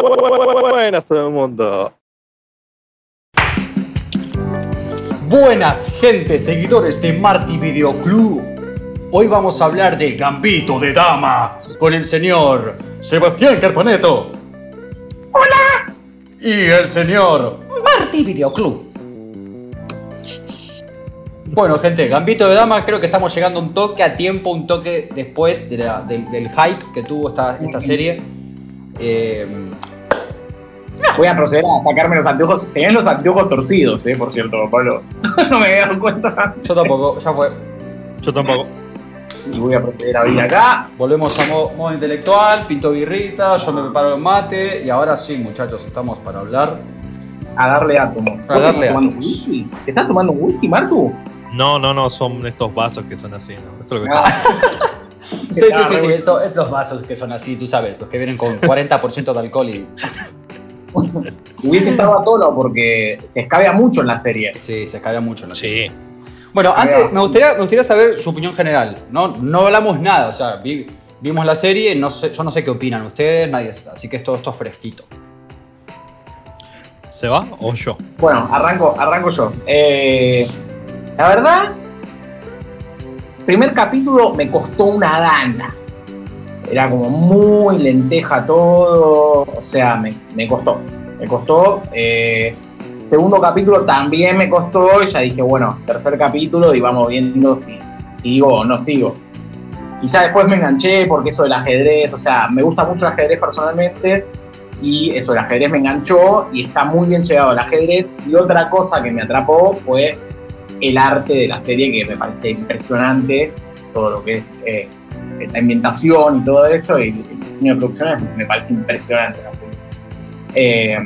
Buenas todo el mundo. Buenas gente, seguidores de Marty Video Club. Hoy vamos a hablar de Gambito de Dama con el señor Sebastián Carpaneto. Hola. Y el señor Marty Video Club. Bueno, gente, Gambito de Dama, creo que estamos llegando un toque a tiempo, un toque después de la- del, del hype que tuvo esta, esta serie. Eh, Voy a proceder a sacarme los anteojos. Tenían los anteojos torcidos, eh, por cierto, Pablo. no me había dado cuenta. yo tampoco, ya fue. Yo tampoco. Y voy a proceder a abrir acá. Volvemos a modo, modo intelectual, pinto birrita, yo me preparo el mate y ahora sí, muchachos, estamos para hablar. A darle átomos. A ¿Vos darle estás tomando átomos. whisky? ¿Te estás tomando un whisky, Martu? No, no, no, son estos vasos que son así. ¿no? Esto es lo que Ah. Sí, sí, sí, sí, eso- esos vasos que son así, tú sabes, los que vienen con 40% de alcohol y. Hubiese estado a tono porque se escabea mucho en la serie. Sí, se escabia mucho. ¿no? Sí. Bueno, antes me gustaría, me gustaría saber su opinión general. No, no hablamos nada, o sea, vi- vimos la serie, no sé, yo no sé qué opinan ustedes, nadie, así que es todo esto fresquito. ¿Se va o yo? Bueno, arranco, arranco yo. Eh, la verdad, primer capítulo me costó una gana. Era como muy lenteja todo. O sea, me, me costó. Me costó. Eh, segundo capítulo también me costó. Y ya dije, bueno, tercer capítulo y vamos viendo si sigo o no sigo. Y ya después me enganché porque eso del ajedrez, o sea, me gusta mucho el ajedrez personalmente. Y eso, el ajedrez me enganchó y está muy bien llegado el ajedrez. Y otra cosa que me atrapó fue el arte de la serie, que me parece impresionante. Todo lo que es eh, la ambientación y todo eso, y el diseño de producción me parece impresionante. Eh,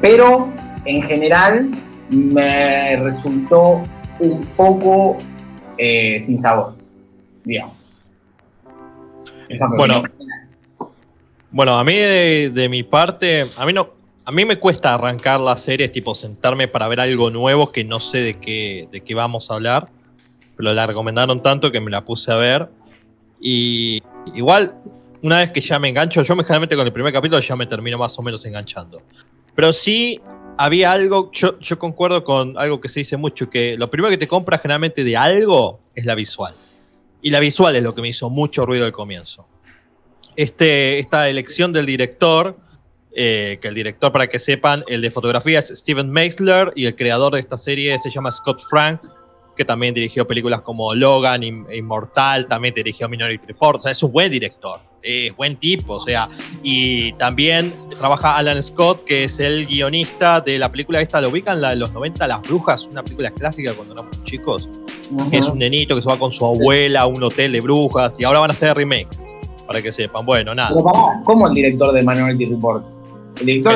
pero en general me resultó un poco eh, sin sabor, digamos. Esa Bueno, Bueno, a mí de, de mi parte, a mí no, a mí me cuesta arrancar la serie, tipo sentarme para ver algo nuevo que no sé de qué, de qué vamos a hablar, pero la recomendaron tanto que me la puse a ver y igual una vez que ya me engancho, yo me generalmente con el primer capítulo ya me termino más o menos enganchando. Pero sí había algo, yo, yo concuerdo con algo que se dice mucho, que lo primero que te compras generalmente de algo es la visual. Y la visual es lo que me hizo mucho ruido al comienzo este, esta elección del director, eh, que el director, para que sepan, el de fotografía es Steven Meisler y el creador de esta serie se llama Scott Frank, que también dirigió películas como Logan, Im- Inmortal, también dirigió Minority Report, o sea, es un buen director, es buen tipo, o sea, y también trabaja Alan Scott, que es el guionista de la película esta, ¿lo ubican? La de los 90, Las Brujas, una película clásica cuando éramos chicos que es un nenito que se va con su abuela a un hotel de brujas y ahora van a hacer remake, para que sepan. Bueno, nada. Pero pará, ¿cómo el director de Minority Report? El El de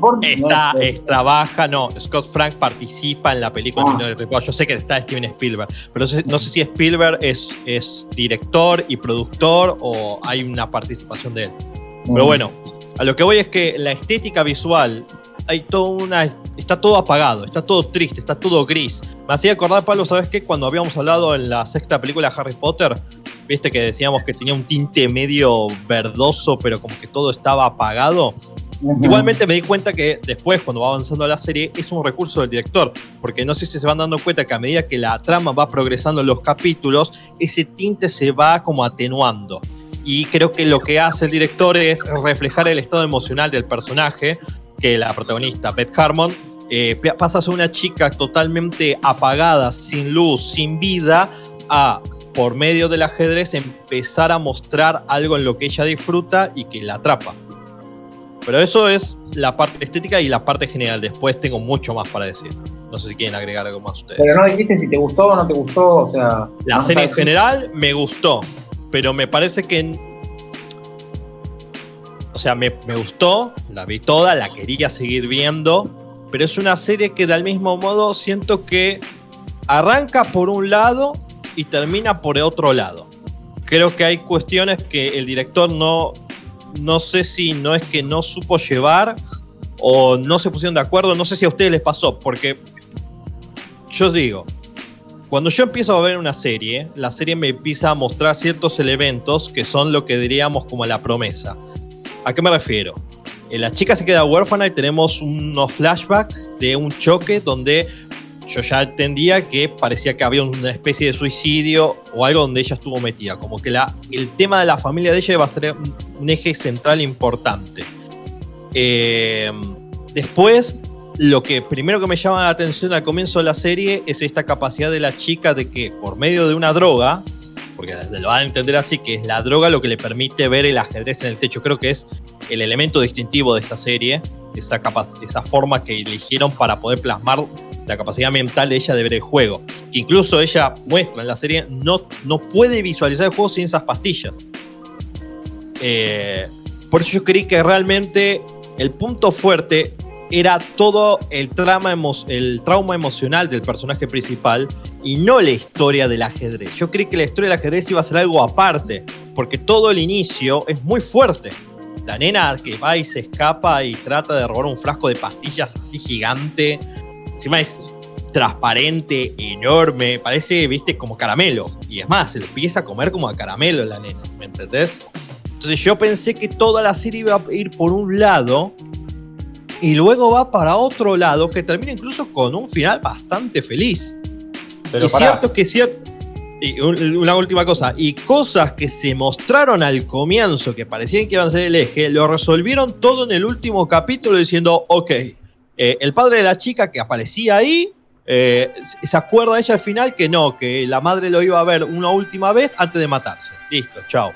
no Está, es- es- trabaja, no, Scott Frank participa en la película Ah. Minority Report. Yo sé que está Steven Spielberg, pero no sé, no sé si Spielberg es, es director y productor o hay una participación de él. Pero bueno, a lo que voy es que la estética visual, hay toda una. Está todo apagado, está todo triste, está todo gris. Me hacía acordar, Pablo, ¿sabes qué? Cuando habíamos hablado en la sexta película de Harry Potter, viste que decíamos que tenía un tinte medio verdoso, pero como que todo estaba apagado. Igualmente me di cuenta que después, cuando va avanzando la serie, es un recurso del director, porque no sé si se van dando cuenta que a medida que la trama va progresando en los capítulos, ese tinte se va como atenuando. Y creo que lo que hace el director es reflejar el estado emocional del personaje, que la protagonista, Beth Harmon, eh, pa- pasa a ser una chica totalmente apagada, sin luz, sin vida, a, por medio del ajedrez, empezar a mostrar algo en lo que ella disfruta y que la atrapa. Pero eso es la parte estética y la parte general. Después tengo mucho más para decir. No sé si quieren agregar algo más ustedes. Pero no dijiste si te gustó o no te gustó, o sea. La serie en general me gustó, pero me parece que... O sea, me, me gustó, la vi toda, la quería seguir viendo, pero es una serie que del mismo modo siento que arranca por un lado y termina por otro lado. Creo que hay cuestiones que el director no, no sé si no es que no supo llevar o no se pusieron de acuerdo, no sé si a ustedes les pasó, porque yo digo, cuando yo empiezo a ver una serie, la serie me empieza a mostrar ciertos elementos que son lo que diríamos como la promesa. ¿A qué me refiero? eh, la chica se queda huérfana y tenemos unos flashbacks de un choque donde yo ya entendía que parecía que había una especie de suicidio o algo donde ella estuvo metida. Como que la, el tema de la familia de ella iba a ser un, eje central importante. Eh, después, lo que primero que me llama la atención al comienzo de la serie es esta capacidad de la chica de que por medio de una droga, porque lo van a entender así, que es la droga lo que le permite ver el ajedrez en el techo. Creo que es el elemento distintivo de esta serie, esa, esa forma que eligieron para poder plasmar la capacidad mental de ella de ver el juego. Incluso ella muestra en la serie, no, no puede visualizar el juego sin esas pastillas. Eh, por eso yo creí que realmente el punto fuerte era todo el, trama el trauma emocional del personaje principal y no la historia del ajedrez. Yo creí que la historia del ajedrez iba a ser algo aparte, porque todo el inicio es muy fuerte. La nena que va y se escapa y trata de robar un frasco de pastillas así gigante, Encima es transparente, enorme, parece, viste, como caramelo. Y es más, se lo empieza a comer como a caramelo la nena, ¿me entendés? Entonces yo pensé que toda la serie iba a ir por un lado y luego va para otro lado que termina incluso con un final bastante feliz. Pero es cierto que cierto. Y una última cosa, y cosas que se mostraron al comienzo que parecían que iban a ser el eje, lo resolvieron todo en el último capítulo diciendo, ok, eh, el padre de la chica que aparecía ahí, eh, se acuerda ella al final que no, que la madre lo iba a ver una última vez antes de matarse. Listo, chao.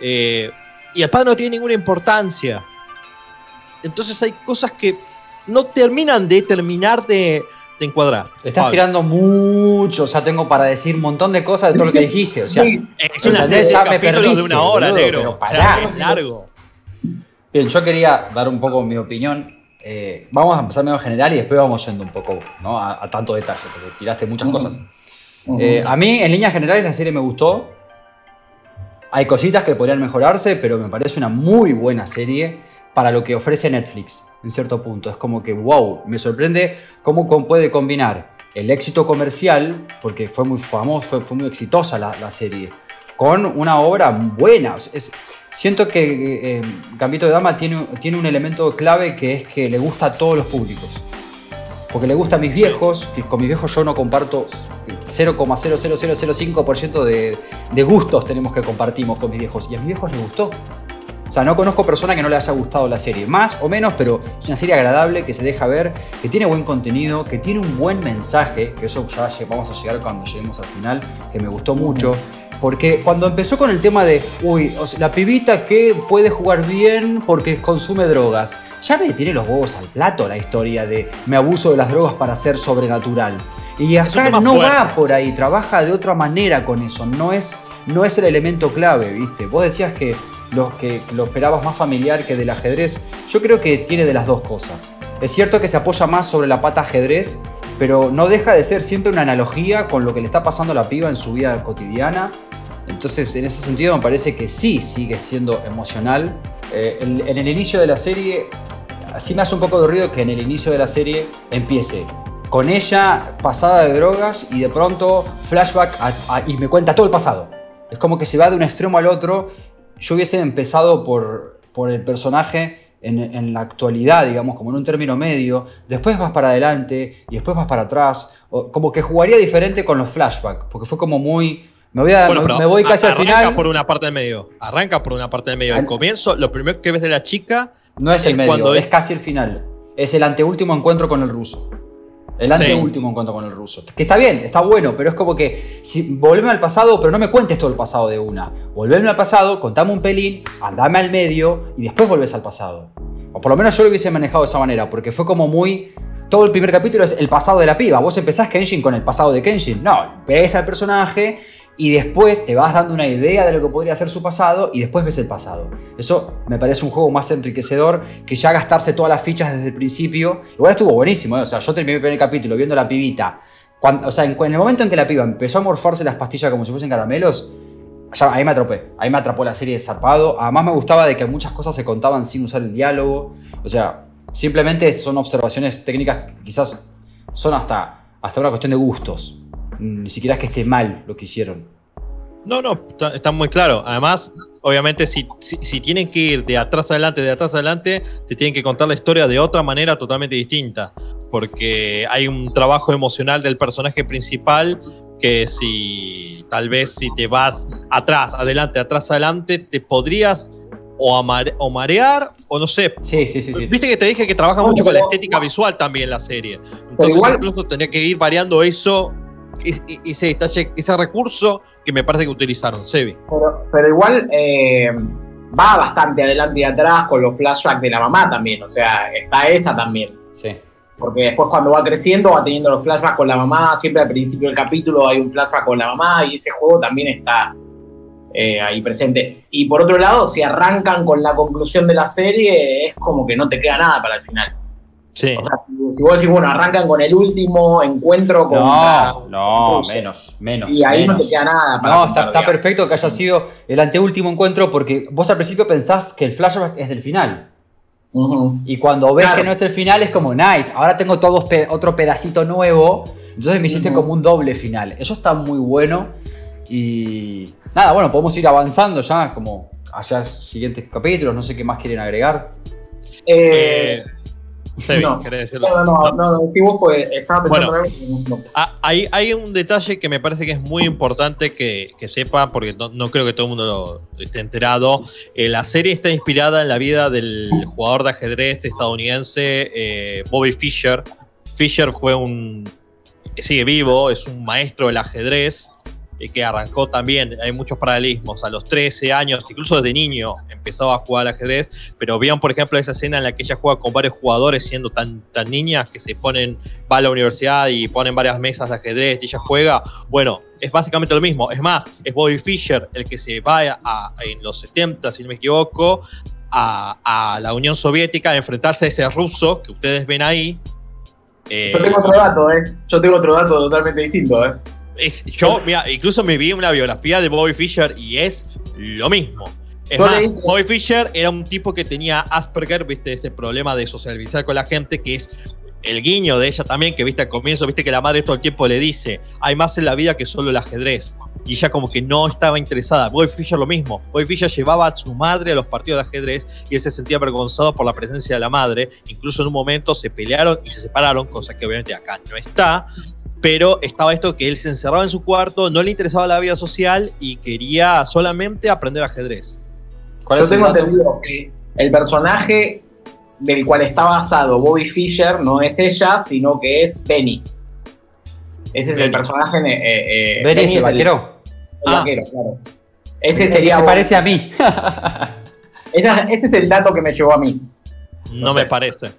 Eh, y el padre no tiene ninguna importancia. Entonces hay cosas que no terminan de terminar de, encuadrar. estás tirando mucho, o sea, tengo para decir un montón de cosas de todo lo que dijiste. O sea, es una serie de de una hora, negro. Pero largo. Bien, yo quería dar un poco mi opinión eh, vamos a empezar medio general y después vamos yendo un poco a, tanto detalle, porque tiraste muchas cosas. Eh, a mí, en líneas generales, la serie me gustó. Hay cositas que podrían mejorarse, pero me parece una muy buena serie para lo que ofrece Netflix, en cierto punto. Es como que, wow, me sorprende cómo puede combinar el éxito comercial, porque fue muy famoso, fue, muy exitosa la, serie, con una obra buena. Siento que eh, Gambito de Dama tiene, tiene un elemento clave que es que le gusta a todos los públicos. Porque le gusta a mis viejos, que con mis viejos yo no comparto 0,00005% de, de gustos tenemos que compartimos con mis viejos. Y a mis viejos les gustó. O sea, no conozco persona que no le haya gustado la serie. Más o menos, pero es una serie agradable, que se deja ver, que tiene buen contenido, que tiene un buen mensaje, que eso ya vamos a llegar cuando lleguemos al final, que me gustó mucho. Porque cuando empezó con el tema de, uy, la pibita que puede jugar bien porque consume drogas, ya me tiene los huevos al plato la historia de me abuso de las drogas para ser sobrenatural. Y acá no va por ahí, trabaja de otra manera con eso, no es, no es el elemento clave, ¿viste? Vos decías que lo, que lo esperabas más familiar que del ajedrez. Yo creo que tiene de las dos cosas. Es cierto que se apoya más sobre la pata ajedrez, pero no deja de ser siempre una analogía con lo que le está pasando a la piba en su vida cotidiana entonces, en ese sentido, me parece que sí sigue siendo emocional. Eh, en, el inicio de la serie, así me hace un poco de ruido que en el inicio de la serie empiece con ella pasada de drogas y de pronto flashback y me cuenta todo el pasado. Es como que se va de un extremo al otro. Yo hubiese empezado por, por el personaje en, en, la actualidad, digamos, como en un término medio, después vas para adelante y después vas para atrás, como que jugaría diferente con los flashbacks, porque fue como muy, me voy, a, me voy casi al final. Arranca por una parte del medio. Arranca por una parte del medio. Al comienzo, lo primero que ves de la chica. No es, el medio, es, casi el final. Es el anteúltimo encuentro con el ruso. El anteúltimo encuentro con el ruso. Que está bien, está bueno, pero es como que si, volveme al pasado, pero no me cuentes todo el pasado de una. Volveme al pasado, contame un pelín, andame al medio y después volvés al pasado. O por lo menos yo lo hubiese manejado de esa manera, porque fue como muy. Todo el primer capítulo es el pasado de la piba. Vos empezás Kenshin con el pasado de Kenshin. No, ves al personaje y después te vas dando una idea de lo que podría ser su pasado y después ves el pasado. Eso me parece un juego más enriquecedor que ya gastarse todas las fichas desde el principio. Igual estuvo buenísimo, ¿eh? o sea, yo terminé el primer capítulo viendo la pibita. Cuando, o sea, en, el momento en que la piba empezó a morfarse las pastillas como si fuesen caramelos, ahí me atropé, ahí me atrapó la serie de zarpado. Además me gustaba de que muchas cosas se contaban sin usar el diálogo. O sea, simplemente son observaciones técnicas que quizás son hasta, hasta una cuestión de gustos. Ni siquiera es que esté mal lo que hicieron. No, no, está, está muy claro. Además, obviamente, si, si, si tienen que ir de atrás adelante, de atrás adelante, te tienen que contar la historia de otra manera totalmente distinta. Porque hay un trabajo emocional del personaje principal que si tal vez si te vas atrás, adelante, atrás, adelante, te podrías o, amare- o marear o no sé. Sí, sí, sí. sí. Viste que te dije que trabaja mucho con la estética visual también la serie. Entonces igual- incluso tenía que ir variando eso, ese, ese detalle, ese recurso que me parece que utilizaron, Sebi. Pero, pero igual eh, va bastante adelante y atrás con los flashbacks de la mamá también. O sea, está esa también. Sí. Porque después cuando va creciendo va teniendo los flashbacks con la mamá. Siempre al principio del capítulo hay un flashback con la mamá y ese juego también está eh, ahí presente. Y por otro lado, si arrancan con la conclusión de la serie, es como que no te queda nada para el final. Sí. O sea, si, si vos decís, bueno, arrancan con el último encuentro contra... No, no, Rusia. menos, menos. Y ahí no te queda nada para No, contar, está, perfecto que haya sido el anteúltimo encuentro porque vos al principio pensás que el flashback es del final. Y cuando ves Claro. que no es el final es como, nice, ahora tengo todo pe- otro pedacito nuevo. Entonces me hiciste como un doble final. Eso está muy bueno. Y nada, bueno, podemos ir avanzando ya como hacia siguientes capítulos. No sé qué más quieren agregar. Eh, Eh, No. ¿querés decirlo? no, no, no, no, decí vos porque estaba pensando Bueno. en algo. no. Ah, hay, hay un detalle que me parece que es muy importante que, que sepa, porque no, no creo que todo el mundo lo esté enterado. Eh, la serie está inspirada en la vida del jugador de ajedrez estadounidense eh, Bobby Fischer. Fischer fue un. sigue vivo, es un maestro del ajedrez que arrancó también, hay muchos paralelismos, a los 13 años, incluso desde niño empezaba a jugar al ajedrez, pero vean por ejemplo esa escena en la que ella juega con varios jugadores siendo tan, tan niñas que se ponen, va a la universidad y ponen varias mesas de ajedrez y ella juega, bueno, es básicamente lo mismo, es más, es Bobby Fischer el que se va a- a- en los 70, si no me equivoco, a, a la Unión Soviética a enfrentarse a ese ruso que ustedes ven ahí. Eh, Yo tengo otro dato, ¿eh? Yo tengo otro dato totalmente distinto, ¿eh? Es- yo, mira, incluso me vi una biografía de Bobby Fischer y es lo mismo. Es más, Bobby Fischer era un tipo que tenía Asperger, viste, ese problema de socializar con la gente, que es el guiño de ella también, que viste al comienzo, viste que la madre todo el tiempo le dice, hay más en la vida que solo el ajedrez. Y ella como que no estaba interesada. Bobby Fischer lo mismo. Bobby Fischer llevaba a su madre a los partidos de ajedrez y él se sentía avergonzado por la presencia de la madre. Incluso en un momento se pelearon y se separaron, cosa que obviamente acá no está. Pero estaba esto que él se encerraba en su cuarto, no le interesaba la vida social y quería solamente aprender ajedrez. ¿Cuál Yo tengo entendido que el personaje del cual está basado Bobby Fischer no es ella, sino que es Penny. Ese es el Benny. personaje. eh, eh, Benny es el el- vaquero. el Ah. vaquero, claro. Ese Ese sería. se Bobby. parece a mí. Esa- ese es el dato que me llevó a mí. No, No me parece.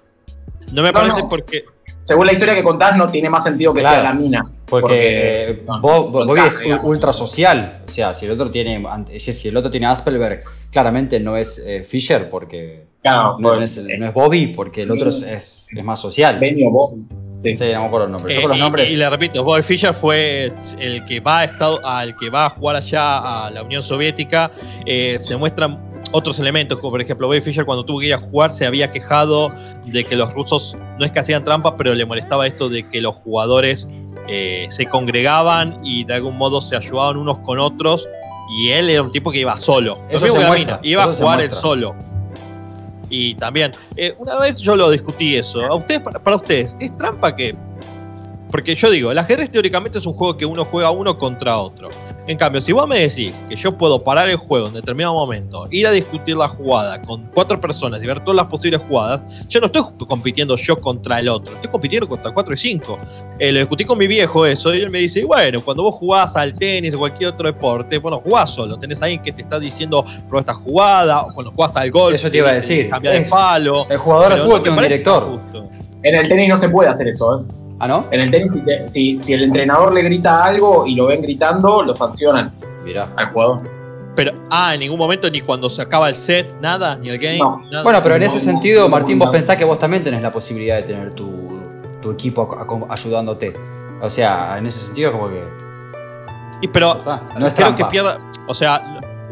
No me No, parece no. porque. Según la historia que contás, no tiene más sentido que Claro. sea la mina. Porque, eh, no, no Bobby es digamos. ultra social. O sea, si el otro tiene, si el otro tiene Asperger, claramente no es eh, Fisher porque Claro, no, pues, es, no es Bobby, porque el otro es, es, es más social. Benny o Bobby. Sí. Sí, no me acuerdo el nombre. Yo Eh, con los y- nombres. Y, le repito, Bobby Fischer fue el que va a, estado, al que va a jugar allá a la Unión Soviética. Eh, se muestran otros elementos, como por ejemplo, Bobby Fischer cuando tuvo que ir a jugar se había quejado de que los rusos no es que hacían trampas, pero le molestaba esto de que los jugadores eh, se congregaban y de algún modo se ayudaban unos con otros. Y él era un tipo que iba solo. Lo Eso mismo se que la muestra, mina, iba a eso jugar él solo. Y también, eh, una vez yo lo discutí eso. ¿A ustedes, para, para ustedes, ¿es trampa que porque yo digo, el ajedrez teóricamente es un juego que uno juega uno contra otro. En cambio, si vos me decís que yo puedo parar el juego en determinado momento, ir a discutir la jugada con cuatro personas y ver todas las posibles jugadas, yo no estoy compitiendo yo contra el otro, estoy compitiendo contra cuatro y cinco. Eh, lo discutí con mi viejo eso y él me dice, bueno, cuando vos jugás al tenis o cualquier otro deporte, bueno, jugás solo, tenés a alguien que te está diciendo, prueba esta jugada, o cuando jugás al golf, Eso te iba a decir. Cambia de Es- palo. el jugador de fútbol tiene un director. En el tenis no se puede hacer eso, ¿eh? Ah, ¿no? En el tenis, si, te- si- si el entrenador le grita algo y lo ven gritando, lo sancionan Mirá. al jugador. Pero, ah, en ningún momento ni cuando se acaba el set, nada, ni el game, No. nada. Bueno, pero en No, ese no, sentido, no, Martín, no. vos pensás que vos también tenés la posibilidad de tener tu, tu equipo ayudándote. O sea, en ese sentido, como que. Y pero Ah, no es creo trampa. que pierda, o sea,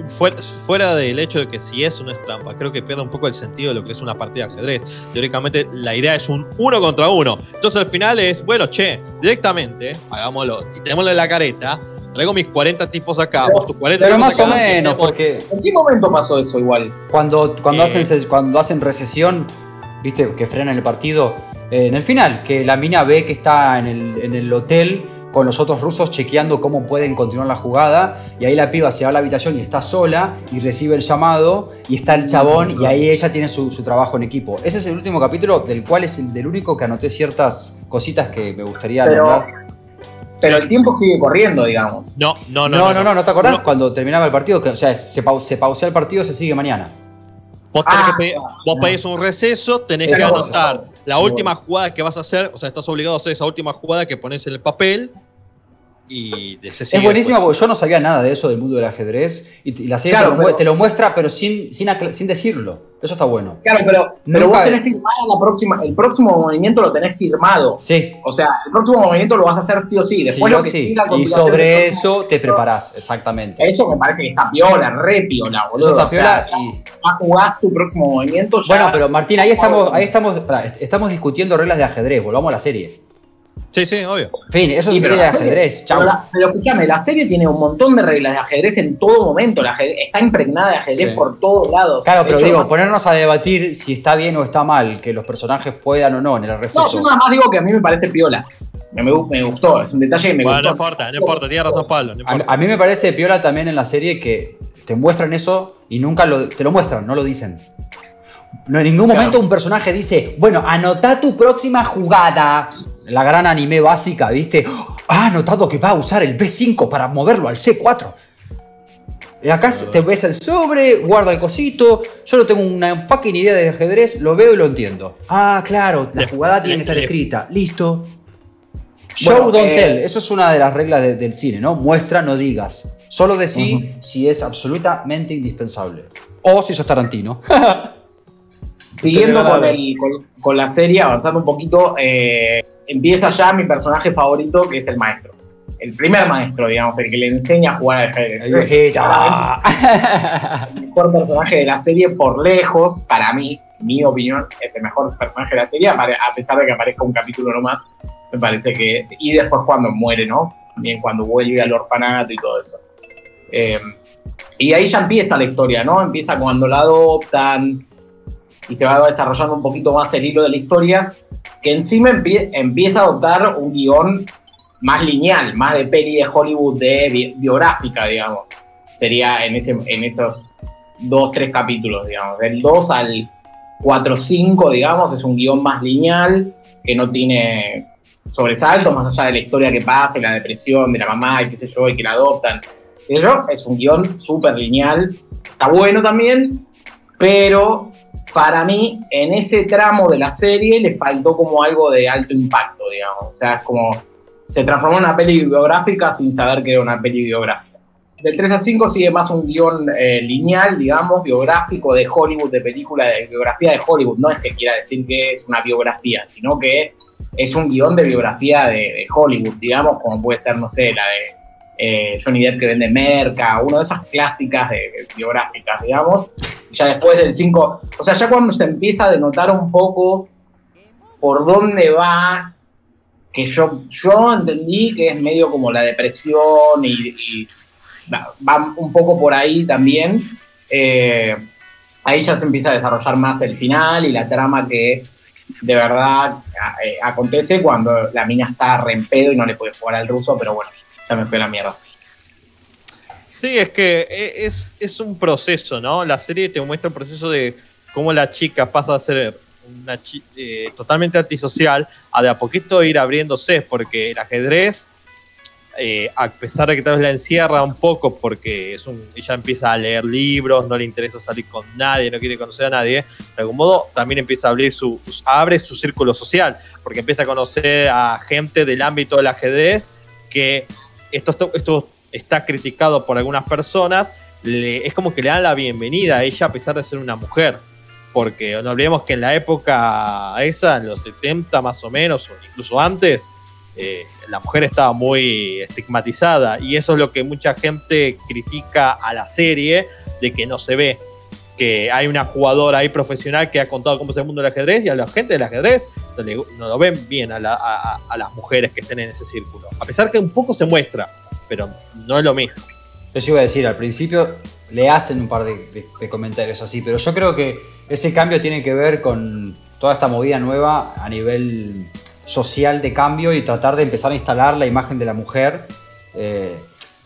fuera, fuera del hecho de que si es es trampa, creo que pierde un poco el sentido de lo que es una partida de ajedrez. Teóricamente la idea es un uno contra uno. Entonces al final es, bueno, che, directamente, hagámoslo, quitémosle la careta traigo mis 40 tipos acá, Pero- vos tus 40 Pero más o menos, tenemos- porque ¿En qué momento pasó eso igual? cuando, cuando, Eh. hacen, cuando hacen recesión, viste, que frenan el partido, eh, en el final, que la mina ve que está en el, en el hotel con los otros rusos chequeando cómo pueden continuar la jugada, y ahí la piba se va a la habitación y está sola, y recibe el llamado, y está el chabón, y ahí ella tiene su, su trabajo en equipo. Ese es el último capítulo, del cual es el del único que anoté ciertas cositas que me gustaría Pero, nombrar. pero el tiempo sigue corriendo, digamos. No, no, no. No, no, no, no, te acordás No. cuando terminaba el partido, que, o sea, se, pau- se pausea el partido, se sigue mañana. Vos, tenés Ah, que pedir- claro. vos pedís un receso, tenés que Eso anotar la última jugada que vas a hacer, o sea, estás obligado a hacer esa última jugada que pones en el papel y Es buenísimo después. porque yo no sabía nada de eso del mundo del ajedrez y, y la serie Claro, te, lo, mu- pero- te lo muestra pero sin, sin, sin decirlo. Eso está bueno. Claro, pero, pero vos tenés firmada la próxima, el próximo movimiento lo tenés firmado. Sí. O sea, el próximo movimiento lo vas a hacer sí o sí. Después sí lo o que sí. siga a Y sobre eso te preparás, exactamente. Eso me parece que está piola, re piola, boludo. Eso está O sea, piola ya, y- ya jugás tu próximo movimiento. Ya, Bueno, pero Martín, ahí estamos, ahí estamos, pará, estamos discutiendo reglas de ajedrez, volvamos a la serie. Sí, sí, obvio. Fin, eso Sí, es pero de la serie- ajedrez, chau. Pero, pero escúchame, la serie tiene un montón de reglas de ajedrez en todo momento. La ajedrez- está impregnada de ajedrez Sí. por todos lados. Claro, De pero hecho, digo, más- ponernos a debatir si está bien o está mal que los personajes puedan o no en el No, receso. yo nada más digo que a mí me parece piola. Me, me, gu- me gustó, es un detalle que me Bueno, no gustó. importa, no importa, tiene razón Pablo, no A, mí me parece piola también en la serie que te muestran eso y nunca lo, te lo muestran, no lo dicen. No, en ningún momento un personaje dice, bueno, anota tu próxima jugada. La gran anime básica, ¿viste? Ha anotado que va a usar el B5 para moverlo al C4. Y acá te ves el sobre, guarda el cosito. Yo no tengo una fucking idea de ajedrez, lo veo y lo entiendo. Ah, claro, la jugada tiene que estar escrita. Listo. Bueno, Show, don't eh, tell. Eso es una de las reglas de- del cine, ¿no? Muestra, no digas. Solo decí si es absolutamente indispensable. O si sos Tarantino. Siguiendo con, el, con, con la serie, avanzando un poquito, eh, empieza ya mi personaje favorito, que es el maestro. El primer maestro, digamos, el que le enseña a jugar al ajedrez. El mejor personaje de la serie por lejos, para mí, en mi opinión, es el mejor personaje de la serie, a pesar de que aparezca un capítulo nomás. Me parece que. Y después cuando muere, ¿no? También cuando vuelve al orfanato y todo eso. Eh, y ahí ya empieza la historia, ¿no? Empieza cuando la adoptan y se va desarrollando un poquito más el hilo de la historia, que encima empie- empieza a adoptar un guion más lineal, más de peli de Hollywood, de bi- biográfica, digamos. Sería en, esos dos, tres capítulos, digamos. Del 2 al 4, 5, digamos, es un guion más lineal, que no tiene sobresaltos, más allá de la historia que pasa, y la depresión de la mamá, y qué sé yo, y que la adoptan. Yo, es un guion súper lineal. Está bueno también, pero para mí, en ese tramo de la serie le faltó como algo de alto impacto, digamos. O sea, es como. Se transformó en una peli biográfica sin saber que era una peli biográfica. Del 3 al 5 sigue más un guion eh, lineal, digamos, biográfico de Hollywood, de película, de biografía de Hollywood. No es que quiera decir que es una biografía, sino que es un guion de biografía de Hollywood, digamos, como puede ser, no sé, la de eh, Johnny Depp que vende merca, una de esas clásicas de, biográficas, digamos. Ya después del 5, o sea, ya cuando se empieza a denotar un poco por dónde va, que yo, yo entendí que es medio como la depresión y, va un poco por ahí también. eh, ahí ya se empieza a desarrollar más el final y la trama que de verdad eh, acontece cuando la mina está re en pedo y no le puede jugar al ruso, pero bueno, ya me fue la mierda. Sí, es que e- es, es un proceso, ¿no? La serie te muestra el proceso de cómo la chica pasa a ser una eh, totalmente antisocial a de a poquito ir abriéndose, porque el ajedrez, eh, a pesar de que tal vez la encierra un poco, porque es un, ella empieza a leer libros, no le interesa salir con nadie, no quiere conocer a nadie, de algún modo también empieza a abrir su, abre su círculo social, porque empieza a conocer a gente del ámbito del ajedrez que esto, está criticado por algunas personas, es como que le dan la bienvenida a ella a pesar de ser una mujer. Porque no olvidemos que en la época esa, en los 70 más o menos, o incluso antes, eh, la mujer estaba muy estigmatizada. Y eso es lo que mucha gente critica a la serie, de que no se ve. Que hay una jugadora ahí profesional que ha contado cómo es el mundo del ajedrez y a la gente del ajedrez no, lo ven bien a, la- a- las mujeres que estén en ese círculo. A pesar que un poco se muestra, pero no es lo mismo. Eso iba a decir, al principio le hacen un par de, de comentarios así, pero yo creo que ese cambio tiene que ver con toda esta movida nueva a nivel social de cambio y tratar de empezar a instalar la imagen de la mujer eh,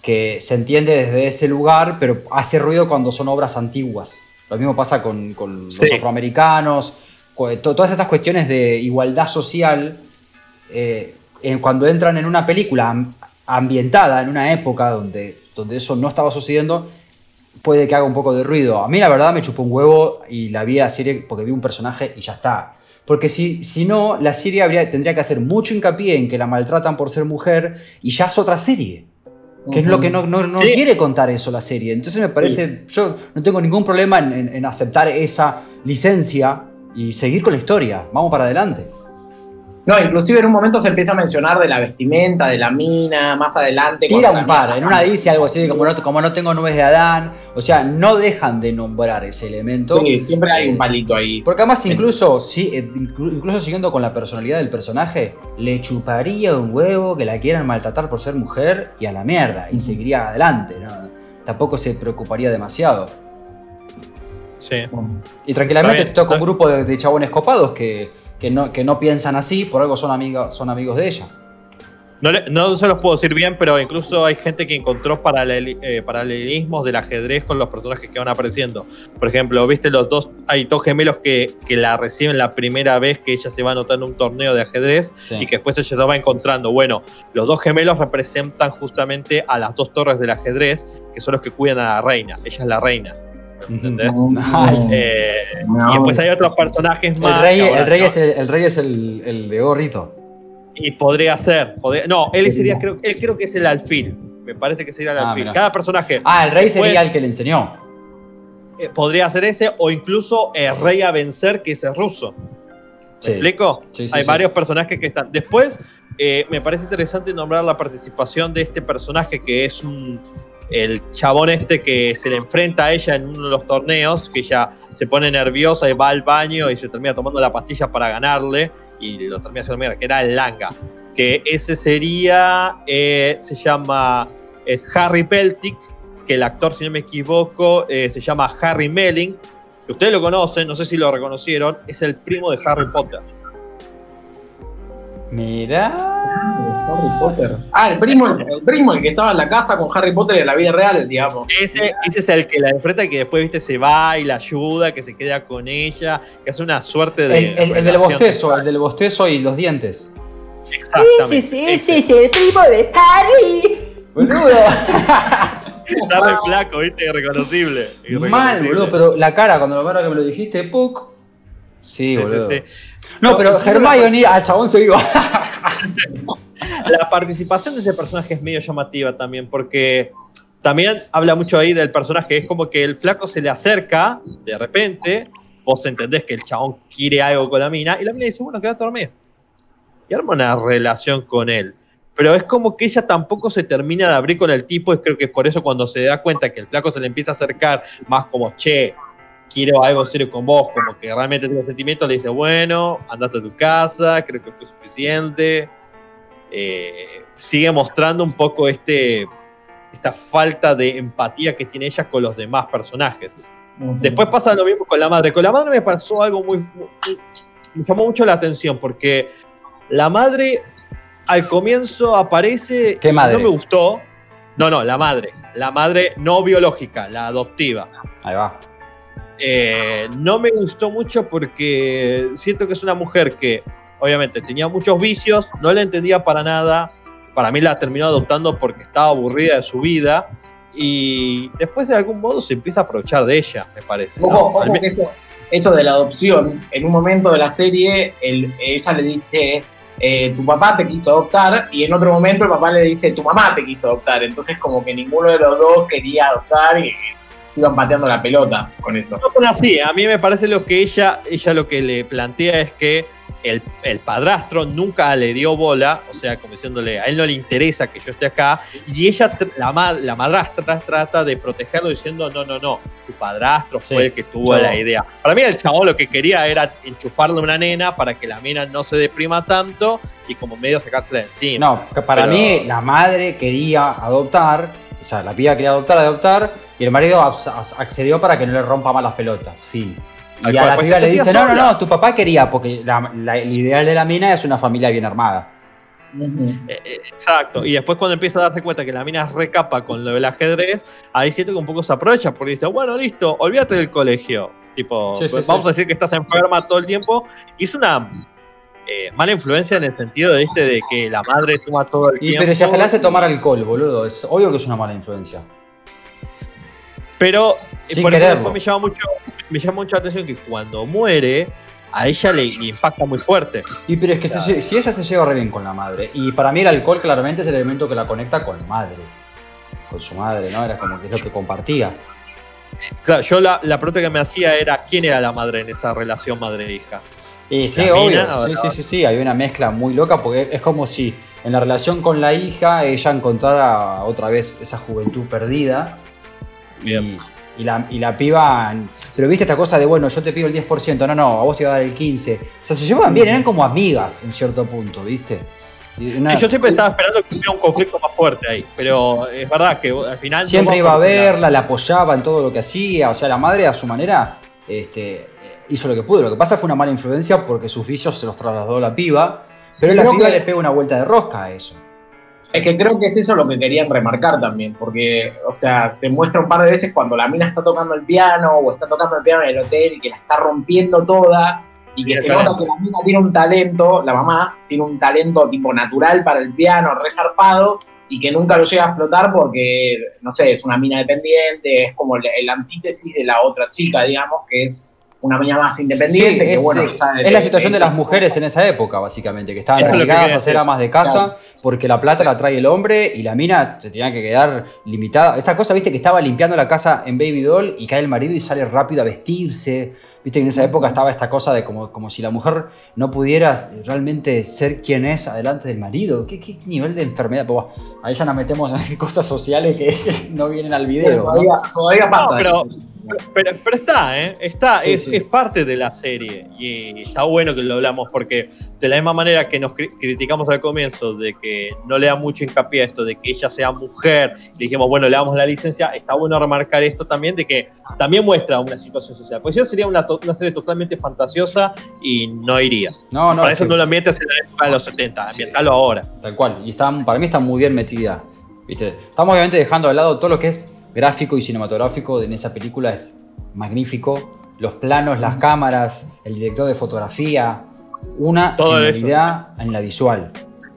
que se entiende desde ese lugar, pero hace ruido cuando son obras antiguas. Lo mismo pasa con, los afroamericanos, todas estas cuestiones de igualdad social, eh, cuando entran en una película ambientada en una época donde, donde eso no estaba sucediendo, puede que haga un poco de ruido. A mí la verdad me chupó un huevo y la vi a serie porque vi un personaje y ya está. Porque si, si no, la serie habría, tendría que hacer mucho hincapié en que la maltratan por ser mujer y ya es otra serie. Que es lo que no, quiere contar eso la serie. Entonces me parece, yo no tengo ningún problema en aceptar esa licencia y seguir con la historia. Vamos para adelante. No, inclusive en un momento se empieza a mencionar de la vestimenta, de la mina, más adelante. Tira un par, en una dice algo así como no, como no tengo nubes de Adán. O sea, no dejan de nombrar ese elemento. Sí, siempre hay un palito ahí. Porque además incluso, sí, eh, incluso siguiendo con la personalidad del personaje, le chuparía un huevo que la quieran maltratar por ser mujer y a la mierda. Y seguiría adelante, ¿no? Tampoco se preocuparía demasiado. Sí. Y tranquilamente toca un grupo de, de chabones copados que que no, que no piensan así, por algo son, amigos son amigos de ella. No, no, se los puedo decir bien, pero incluso hay gente que encontró eh, paralelismos del ajedrez con los personajes que van apareciendo. Por ejemplo, viste los dos, hay dos gemelos que, que la reciben la primera vez que ella se va a anotar en un torneo de ajedrez y que después ella se va encontrando. Bueno, los dos gemelos representan justamente a las dos torres del ajedrez, que son los que cuidan a la reina. Ella es la reina. ¿Entendés? Eh, y después hay otros personajes más. El rey, el rey es, el, el, rey es el, el, de gorrito. Y podría ser. no, él sería, creo, él creo que es el alfil. Me parece que sería el ah, alfil. Cada personaje. Ah, el rey sería el que le enseñó. Eh, podría ser ese, o incluso el rey a vencer, que es el ruso. ¿Me explico? Hay varios personajes que están. Después, eh, me parece interesante nombrar la participación de este personaje que es un el chabón este que se le enfrenta a ella en uno de los torneos, que ella se pone nerviosa y va al baño y se termina tomando la pastilla para ganarle y lo termina haciendo que era el Langa. Que ese sería, eh, se llama eh, Harry Peltic, que el actor, si no me equivoco, eh, se llama Harry Melling, que ustedes lo conocen, no sé si lo reconocieron, es el primo de Harry Potter. Mira. Harry Potter. Ah, el primo, el primo, el que estaba en la casa con Harry Potter en la vida real, digamos. Ese, ese es el que la enfrenta y que después, viste, se va y la ayuda, que se queda con ella, que hace una suerte de. El, del bostezo, el del bostezo y los dientes. Exactamente. Ese, ese, es el primo de Harry. Boludo. Está re flaco, viste, irreconocible. Mal, boludo, pero la cara, cuando lo que me lo dijiste, ¡puc! Sí, boludo. No, pero Hermione al chabón se iba. la participación de ese personaje es medio llamativa también, porque también habla mucho ahí del personaje. Es como que el flaco se le acerca de repente, vos entendés que el chabón quiere algo con la mina, y la mina dice, bueno, quédate a dormir. Y arma una relación con él. Pero es como que ella tampoco se termina de abrir con el tipo, y creo que es por eso cuando se da cuenta que el flaco se le empieza a acercar más como, che, quiero algo serio con vos, como que realmente tiene sentimientos, le dice, bueno, andate a tu casa, creo que fue suficiente. Eh, sigue mostrando un poco este, esta falta de empatía que tiene ella con los demás personajes. Después pasa lo mismo con la madre. Con la madre me pasó algo muy, me llamó mucho la atención porque la madre al comienzo aparece ¿Qué madre? no me gustó. No, no, la madre. La madre no biológica, la adoptiva. Ahí va. Eh, no me gustó mucho porque siento que es una mujer que obviamente tenía muchos vicios, no la entendía para nada. Para mí la terminó adoptando porque estaba aburrida de su vida y después de algún modo se empieza a aprovechar de ella, me parece. Ojo, que eso, de la adopción, en un momento de la serie, ella le dice, eh, tu papá te quiso adoptar, y en otro momento el papá le dice, tu mamá te quiso adoptar. Entonces como que ninguno de los dos quería adoptar y se iban pateando la pelota con eso. No así, a mí me parece lo que ella, ella lo que le plantea es que el, el padrastro nunca le dio bola, o sea, como diciéndole, a él no le interesa que yo esté acá, y ella, la, la madrastra, trata de protegerlo diciendo, no, no, no, tu padrastro Sí, fue el que tuvo yo- la idea. Para mí el chavo lo que quería era enchufarle una nena para que la mina no se deprima tanto y como medio sacársela de encima. No, para Pero- mí la madre quería adoptar, o sea, la piba quería adoptar, adoptar, y el marido accedió para que no le rompa más las pelotas, fin. Y a la pues piba le dice, no, no, sola". no, tu papá quería, porque la- la- el ideal de la mina es una familia bien armada. Eh, eh, Exacto, y después cuando empieza a darse cuenta que la mina recapa con lo del ajedrez, ahí siento que un poco se aprovecha porque dice, bueno, listo, olvídate del colegio. Tipo, Sí, sí, pues sí. vamos a decir que estás enferma todo el tiempo. Y es una eh, mala influencia en el sentido de, ¿viste? de que la madre toma todo el Y tiempo. pero si hasta le hace tomar alcohol, boludo, es obvio que es una mala influencia. Pero eh, Sin por eso después me llama mucho, me llama mucho la atención que cuando muere, a ella le, le impacta muy fuerte. Y pero es que se si ella se lleva re bien con la madre, y para mí el alcohol claramente es el elemento que la conecta con la madre, con su madre, ¿no? Era como que es lo que compartía. Claro, yo la, la pregunta que me hacía era quién era la madre en esa relación madre-hija. Y sí, obvio, mina, sí, sí, sí, sí, hay una mezcla muy loca porque es como si en la relación con la hija ella encontrara otra vez esa juventud perdida. Bien. Y, y la, y la piba. Pero viste esta cosa de, bueno, yo te pido el 10%, no, no, a vos te voy a dar el 15%. O sea, se llevaban bien, eran como amigas en cierto punto, ¿viste? Una- Sí, yo siempre estaba esperando que hubiera un conflicto más fuerte ahí, pero es verdad que al final. siempre iba a verla, la apoyaba en todo lo que hacía. O sea, la madre a su manera este, hizo lo que pudo. Lo que pasa fue una mala influencia porque sus vicios se los trasladó la piba. Pero la Creo piba que- le pega una vuelta de rosca a eso. Es que creo que es eso lo que querían remarcar también, porque, o sea, se muestra un par de veces cuando la mina está tocando el piano o está tocando el piano en el hotel y que la está rompiendo toda y que se nota que la mina tiene un talento, la mamá tiene un talento tipo natural para el piano, resarpado y que nunca lo llega a explotar porque, no sé, es una mina dependiente, es como el, el antítesis de la otra chica, digamos, que es una mina más independiente, Sí, que es, bueno, eh, sabe es la situación de las mujeres en esa época, básicamente, que estaban obligadas a ser amas de casa Claro. porque la plata la trae el hombre y la mina se tenía que quedar limitada. Esta cosa, viste, que estaba limpiando la casa en Baby Doll y cae el marido y sale rápido a vestirse. Viste que en esa época estaba esta cosa de como, como si la mujer no pudiera realmente ser quien es adelante del marido. ¿Qué, qué nivel de enfermedad? Pues, bueno, ahí ya nos metemos en cosas sociales que no vienen al video. Todavía, todavía pasa. No, pero, pero, pero está, ¿eh? Está, Sí, es, sí. es parte de la serie. Y está bueno que lo hablamos porque de la misma manera que nos cri- criticamos al comienzo de que no le da mucho hincapié a esto de que ella sea mujer, le dijimos, bueno, le damos la licencia, está bueno remarcar esto también de que también muestra una situación social. Pues si no sería una, serie totalmente fantasiosa y no iría. No, no, Para es eso que- no lo ambientes en la época de los 70, ambientalo ahora. Tal cual. Y está, para mí está muy bien metida. ¿viste? Estamos obviamente dejando de lado todo lo que es gráfico y cinematográfico en esa película. Es magnífico. Los planos, las cámaras, el director de fotografía. Una Todo eso, genialidad en la visual.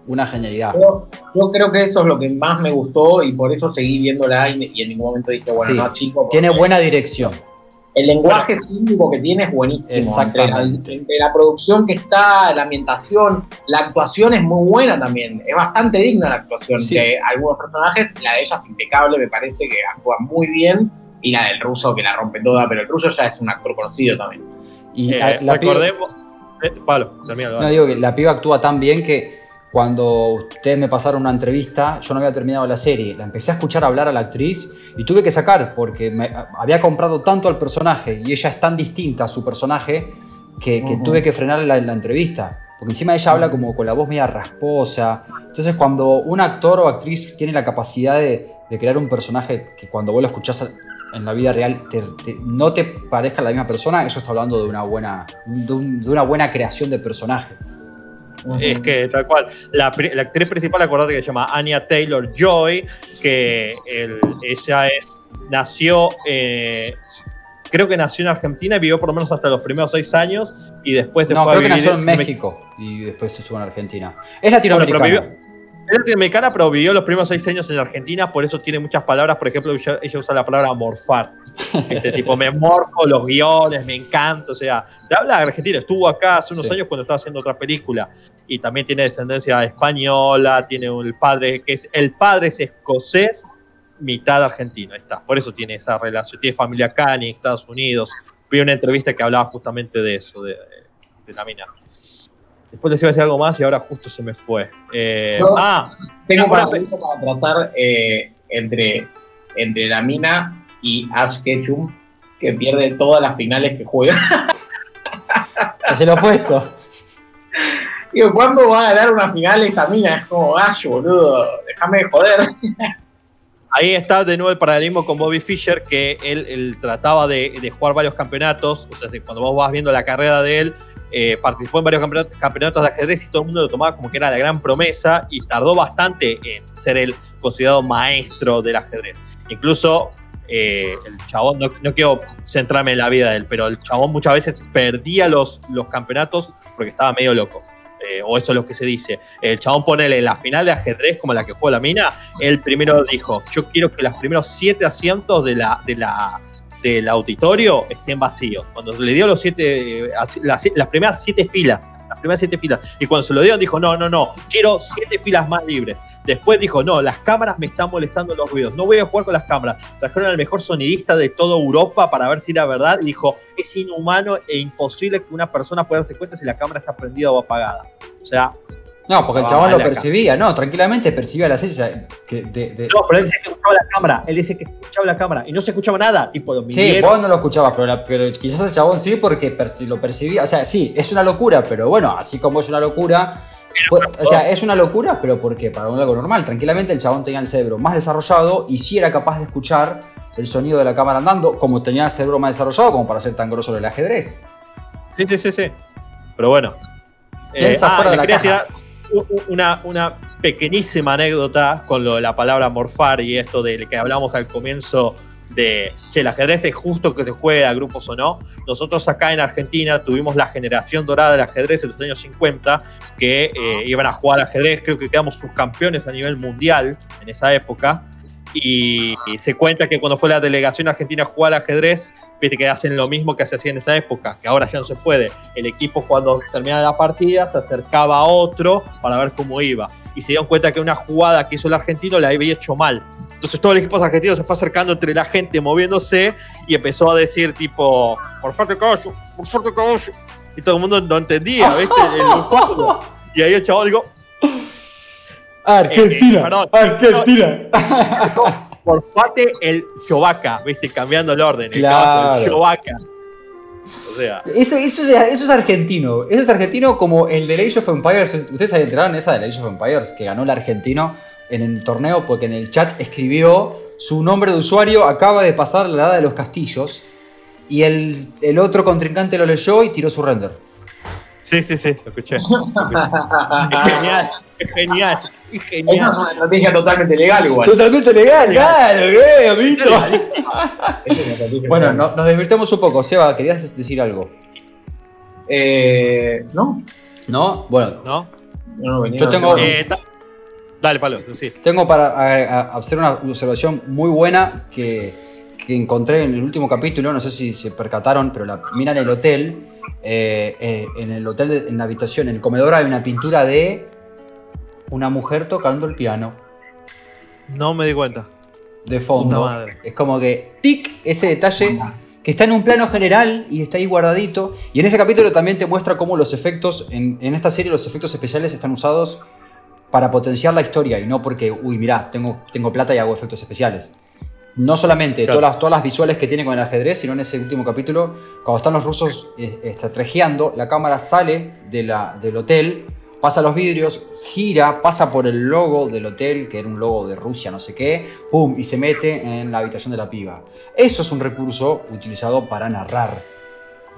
Una genialidad. Yo, yo creo que eso es lo que más me gustó y por eso seguí viéndola y, y en ningún momento dije, bueno, Sí, no, chico. Tiene buena dirección. El lenguaje fílmico que tiene es buenísimo. Entre la, Exactamente. entre la producción que está, la ambientación, la actuación es muy buena también. Es bastante digna la actuación. Sí. Que algunos personajes, la de ella es impecable, me parece que actúa muy bien. Y la del ruso que la rompe toda, pero el ruso ya es un actor conocido también. Y Eh, la piba- recordemos. eh, Pablo, termina, No, digo que la piba actúa tan bien que cuando ustedes me pasaron una entrevista, yo no había terminado la serie, la empecé a escuchar hablar a la actriz y tuve que sacar porque me había comprado tanto al personaje y ella es tan distinta a su personaje que, que Ujú. tuve que frenar la, la entrevista. Porque encima ella habla como con la voz media rasposa. Entonces cuando un actor o actriz tiene la capacidad de, de crear un personaje que cuando vos lo escuchás en la vida real te- te- no te parezca la misma persona, eso está hablando de una buena, de un- de una buena creación de personaje. Es que tal cual. La, actriz principal, acordate que se llama Anya Taylor Joy, que el- ella es, nació, eh, creo que nació en Argentina y vivió por lo menos hasta los primeros seis años y después se No, fue creo que a vivir nació en México y después estuvo en Argentina. Es Bueno, latinoamericana. vivió- latinoamericana, pero vivió los primeros seis años en Argentina, por eso tiene muchas palabras. Por ejemplo, ella, ella usa la palabra morfar. Este tipo, me morfo los guiones, me encanta. O sea, te habla argentina. Estuvo acá hace unos Sí. años cuando estaba haciendo otra película. Y también tiene descendencia española, tiene un padre que es. El padre es escocés, mitad argentino. Está. Por eso tiene esa relación. Tiene familia acá en Estados Unidos. Vi una entrevista que hablaba justamente de eso, de, de la mina. Después les iba a decir algo más y ahora justo se me fue. Eh, No. ah, Tengo para, para trazar eh, entre, entre la mina y Ash Ketchum, que pierde todas las finales que juega. Es el opuesto. Digo, ¿cuándo va a ganar una final esta mina? Es como gallo, boludo. Déjame de joder. ahí está de nuevo el paralelismo con Bobby Fischer, que él, trataba de, de jugar varios campeonatos. O sea, cuando vos vas viendo la carrera de él, eh, participó en varios campeonatos, de ajedrez y todo el mundo lo tomaba como que era la gran promesa y tardó bastante en ser el considerado maestro del ajedrez. Incluso eh, el chabón, no, quiero centrarme en la vida de él, pero el chabón muchas veces perdía los campeonatos porque estaba medio loco. Eh, o eso es lo que se dice. El chabón ponele la final de ajedrez como la que jugó la mina. Él primero dijo: Yo quiero que los primeros siete asientos de la, de la, del auditorio estén vacíos. Cuando le dio los siete, eh, las, las primeras siete filas, las primeras siete filas, y cuando se lo dieron dijo, no, no, no, quiero siete filas más libres. Después dijo, no, las cámaras me están molestando los ruidos, no voy a jugar con las cámaras. Trajeron al mejor sonidista de toda Europa para ver si era verdad, y dijo, es inhumano e imposible que una persona pueda darse cuenta si la cámara está prendida o apagada. O sea, No, porque el Ah, chabón lo acá. percibía, no, tranquilamente percibía la serie que de, de- no, pero él dice que escuchaba la cámara, él dice que escuchaba la cámara y no se escuchaba nada, tipo, Sí, vos no lo escuchabas, pero, la- pero quizás el chabón sí porque perci- lo percibía. O sea, sí, es una locura, pero bueno, así como es una locura. pues, o sea, es una locura, pero porque para un algo normal. Tranquilamente el chabón tenía el cerebro más desarrollado y sí era capaz de escuchar el sonido de la cámara andando, como tenía el cerebro más desarrollado, como para ser tan grosso el ajedrez. Sí, sí, sí, sí. Pero bueno. Eh, Piensa fuera de la caja. tirar una, una pequeñísima anécdota con lo de la palabra morfar y esto de que hablamos al comienzo de che, el ajedrez es justo que se juegue a grupos o no. Nosotros acá en Argentina tuvimos la generación dorada del ajedrez en los años 50 que eh, iban a jugar ajedrez, creo que quedamos subcampeones a nivel mundial en esa época. Y, y se cuenta que cuando fue la delegación argentina a jugar al ajedrez, viste que hacen lo mismo que se hacía en esa época, que ahora ya no se puede. El equipo cuando terminaba la partida se acercaba a otro para ver cómo iba. Y se dieron cuenta que una jugada que hizo el argentino la había hecho mal. Entonces todo el equipo argentino se fue acercando entre la gente, moviéndose, y empezó a decir tipo, por favor caballo, por favor caballo. Y todo el mundo no entendía, ¿viste? El juego. Y ahí el chaval dijo, Argentina, Eh, perdón. Argentina. por fate el Chewbacca, ¿viste? Cambiando el orden. El Claro. caballo, el Chewbacca. O sea, Eso, eso, es, eso es argentino. Eso es argentino como el de Age of Empires. Ustedes se enteraron esa de Age of Empires que ganó el argentino en el torneo porque en el chat escribió su nombre de usuario. Acaba de pasar la edad de los castillos. Y el, el otro contrincante lo leyó y tiró su render. Sí, sí, sí, lo escuché. Lo escuché. Es genial, es genial, es Esa genial. es una estrategia totalmente legal igual. Totalmente legal, claro, ¿qué, amito? Bueno, no- nos desvirtamos un poco. Seba, ¿querías decir algo? Eh, no, ¿No? Bueno, ¿No? no, no venía. Yo tengo- Eh, ta- Dale, Palo, sí. Tengo para a- a- hacer una observación muy buena que, que encontré en el último capítulo, no sé si se percataron, pero la mina en el hotel, eh, eh, en el hotel, de- en la habitación, en el comedor hay una pintura de una mujer tocando el piano No me di cuenta. de fondo. Puta madre. Es como que, tic, ese detalle que está en un plano general y está ahí guardadito. Y en ese capítulo también te muestra cómo los efectos, en, en esta serie los efectos especiales están usados para potenciar la historia y no porque, uy, mirá, tengo, tengo plata y hago efectos especiales. No solamente Claro. todas, las, todas las visuales que tiene con el ajedrez, sino en ese último capítulo, cuando están los rusos eh, estrategiando, la cámara sale de la, del hotel, pasa los vidrios, gira, pasa por el logo del hotel, que era un logo de Rusia, no sé qué, pum, y se mete en la habitación de la piba. Eso es un recurso utilizado para narrar.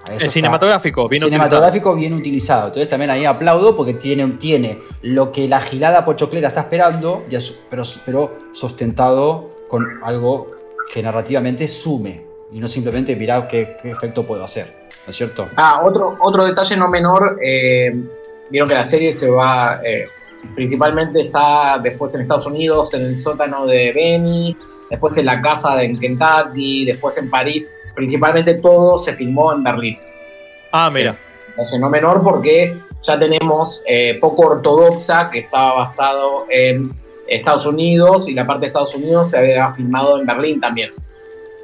Eso El cinematográfico, bien cinematográfico bien utilizado. Entonces también ahí aplaudo porque tiene, tiene lo que la gilada pochoclera está esperando, pero, pero sustentado con algo que narrativamente sume y no simplemente mirar qué, qué efecto puedo hacer. ¿No es cierto? Ah, otro, otro detalle no menor, eh, vieron que la serie se va, eh, principalmente está después en Estados Unidos, en el sótano de Benny, después en la casa de en Kentucky, después en París, principalmente todo se filmó en Berlín. Ah, mira. Detalle no menor porque ya tenemos eh, poco ortodoxa que estaba basado en Estados Unidos y la parte de Estados Unidos se había filmado en Berlín también.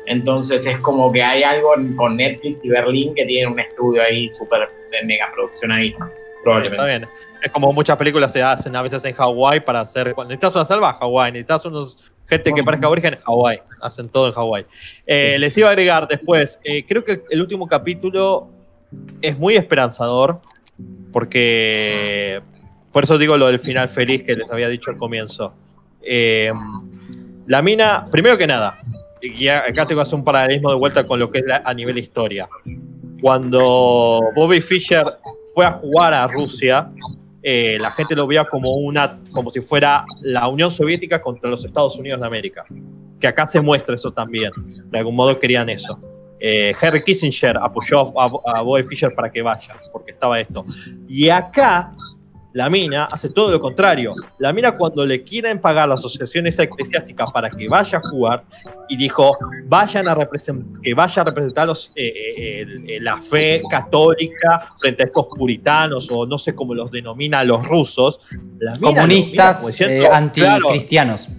Entonces es como que hay algo en- con Netflix y Berlín que tienen un estudio ahí súper de mega producción ahí. Probablemente. Está bien. Es como muchas películas se hacen a veces en Hawái para hacer. cuando Necesitas una selva, Hawái. Necesitas unos gente que parezca aborigen, Hawái. Hacen todo en Hawái. Eh, les iba a agregar después. eh, creo que el último capítulo es muy esperanzador. Porque. Por eso digo lo del final feliz que les había dicho al comienzo. Eh, la mina, primero que nada, y acá tengo que hacer un paralelismo de vuelta con lo que es a nivel historia. Cuando Bobby Fischer fue a jugar a Rusia, eh, la gente lo veía como una, como si fuera la Unión Soviética contra los Estados Unidos de América. Que acá se muestra eso también. De algún modo querían eso. Eh, Henry Kissinger apoyó a, a Bobby Fischer para que vaya, porque estaba esto. Y acá la mina hace todo lo contrario. La mina cuando le quieren pagar la asociación esa eclesiástica para que vaya a jugar y dijo, vayan a que vaya a representar los, eh, eh, eh, la fe católica frente a estos puritanos o no sé cómo los denomina los rusos. La mina Comunistas claro, anticristianos.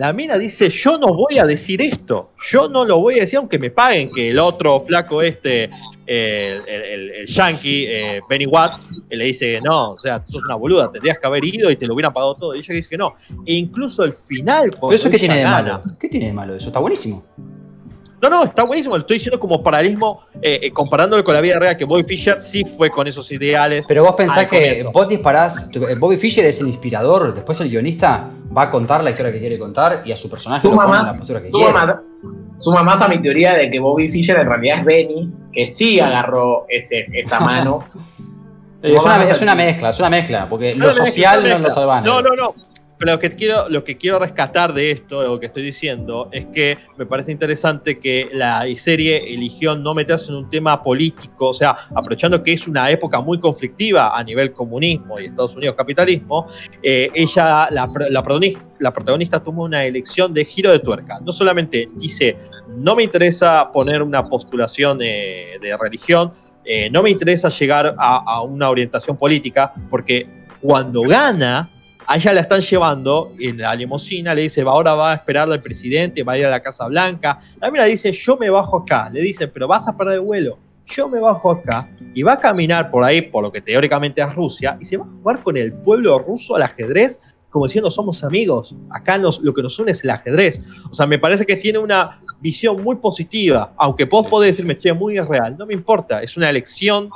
La mina dice, yo no voy a decir esto, yo no lo voy a decir aunque me paguen, que el otro flaco este, eh, el, el- el yankee, eh, Benny Watts, eh, le dice, no, o sea, sos una boluda, tendrías que haber ido y te lo hubieran pagado todo. Y ella dice que no. E incluso el final, ¿Pero eso qué tiene de malo? ¿Qué tiene de malo eso? Está buenísimo. No, no, está buenísimo, lo estoy diciendo como paralelismo, eh, eh, comparándolo con la vida real, que Bobby Fischer sí fue con esos ideales. Pero vos pensás que vos disparás. tu- Bobby Fischer es el inspirador, después el guionista va a contar la historia que quiere contar y a su personaje Su lo en la postura que Suma quiere. más, suma más a mi teoría de que Bobby Fischer en realidad es Benny, que sí agarró ese, esa mano. Eh, Es ¿Cómo vas una, es una mezcla, es una mezcla, porque No, lo no, es que social no lo salvan. No, no, no. Pero lo que, quiero, lo que quiero rescatar de esto, lo que estoy diciendo, es que me parece interesante que la serie eligió no meterse en un tema político, o sea, aprovechando que es una época muy conflictiva a nivel comunismo y Estados Unidos capitalismo, eh, ella, la, la protagonista, la protagonista tomó una elección de giro de tuerca. No solamente dice, no me interesa poner una postulación eh, de religión, eh, no me interesa llegar a, a una orientación política, porque cuando gana, a ella la están llevando en la limusina, le dice, "Va, ahora va a esperarle al presidente, va a ir a la Casa Blanca. La mira dice, yo me bajo acá. Le dicen, pero vas a perder el vuelo. Yo me bajo acá y va a caminar por ahí, por lo que teóricamente es Rusia, y se va a jugar con el pueblo ruso al ajedrez, como diciendo, somos amigos. Acá nos, lo que nos une es el ajedrez. O sea, me parece que tiene una visión muy positiva, aunque vos podés decirme, che, muy irreal. No me importa, es una elección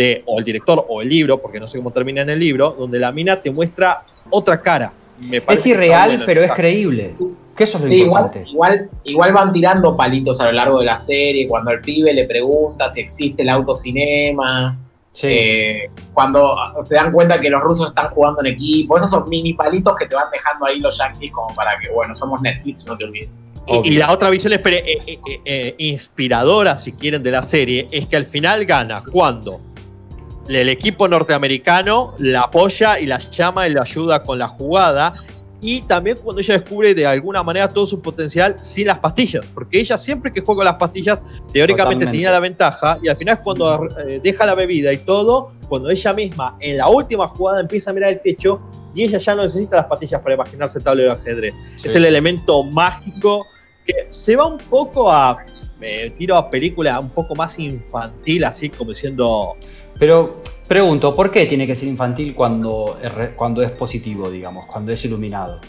de, o el director o el libro, porque no sé cómo termina en el libro, donde la mina te muestra otra cara. Me Es irreal, pero es creíble. Que eso es lo Sí, igual, importante. igual, igual van tirando palitos a lo largo de la serie, cuando el pibe le pregunta si existe el autocinema, Sí. eh, cuando se dan cuenta que los rusos están jugando en equipo, esos son mini palitos que te van dejando ahí los yankees como para que, bueno, somos Netflix, no te olvides. Y, y la otra visión eh, eh, inspiradora, si quieren, de la serie es que al final gana cuando el equipo norteamericano la apoya y la llama y la ayuda con la jugada. Y también cuando ella descubre de alguna manera todo su potencial sin las pastillas. Porque ella siempre que juega con las pastillas, teóricamente Totalmente. tenía la ventaja. Y al final es cuando eh, deja la bebida y todo, cuando ella misma en la última jugada empieza a mirar el techo y ella ya no necesita las pastillas para imaginarse el tablero de ajedrez es el elemento mágico que se va un poco a. Me tiro a película un poco más infantil, así como diciendo. Pero pregunto, ¿por qué tiene que ser infantil cuando cuando es positivo, digamos, cuando es iluminado?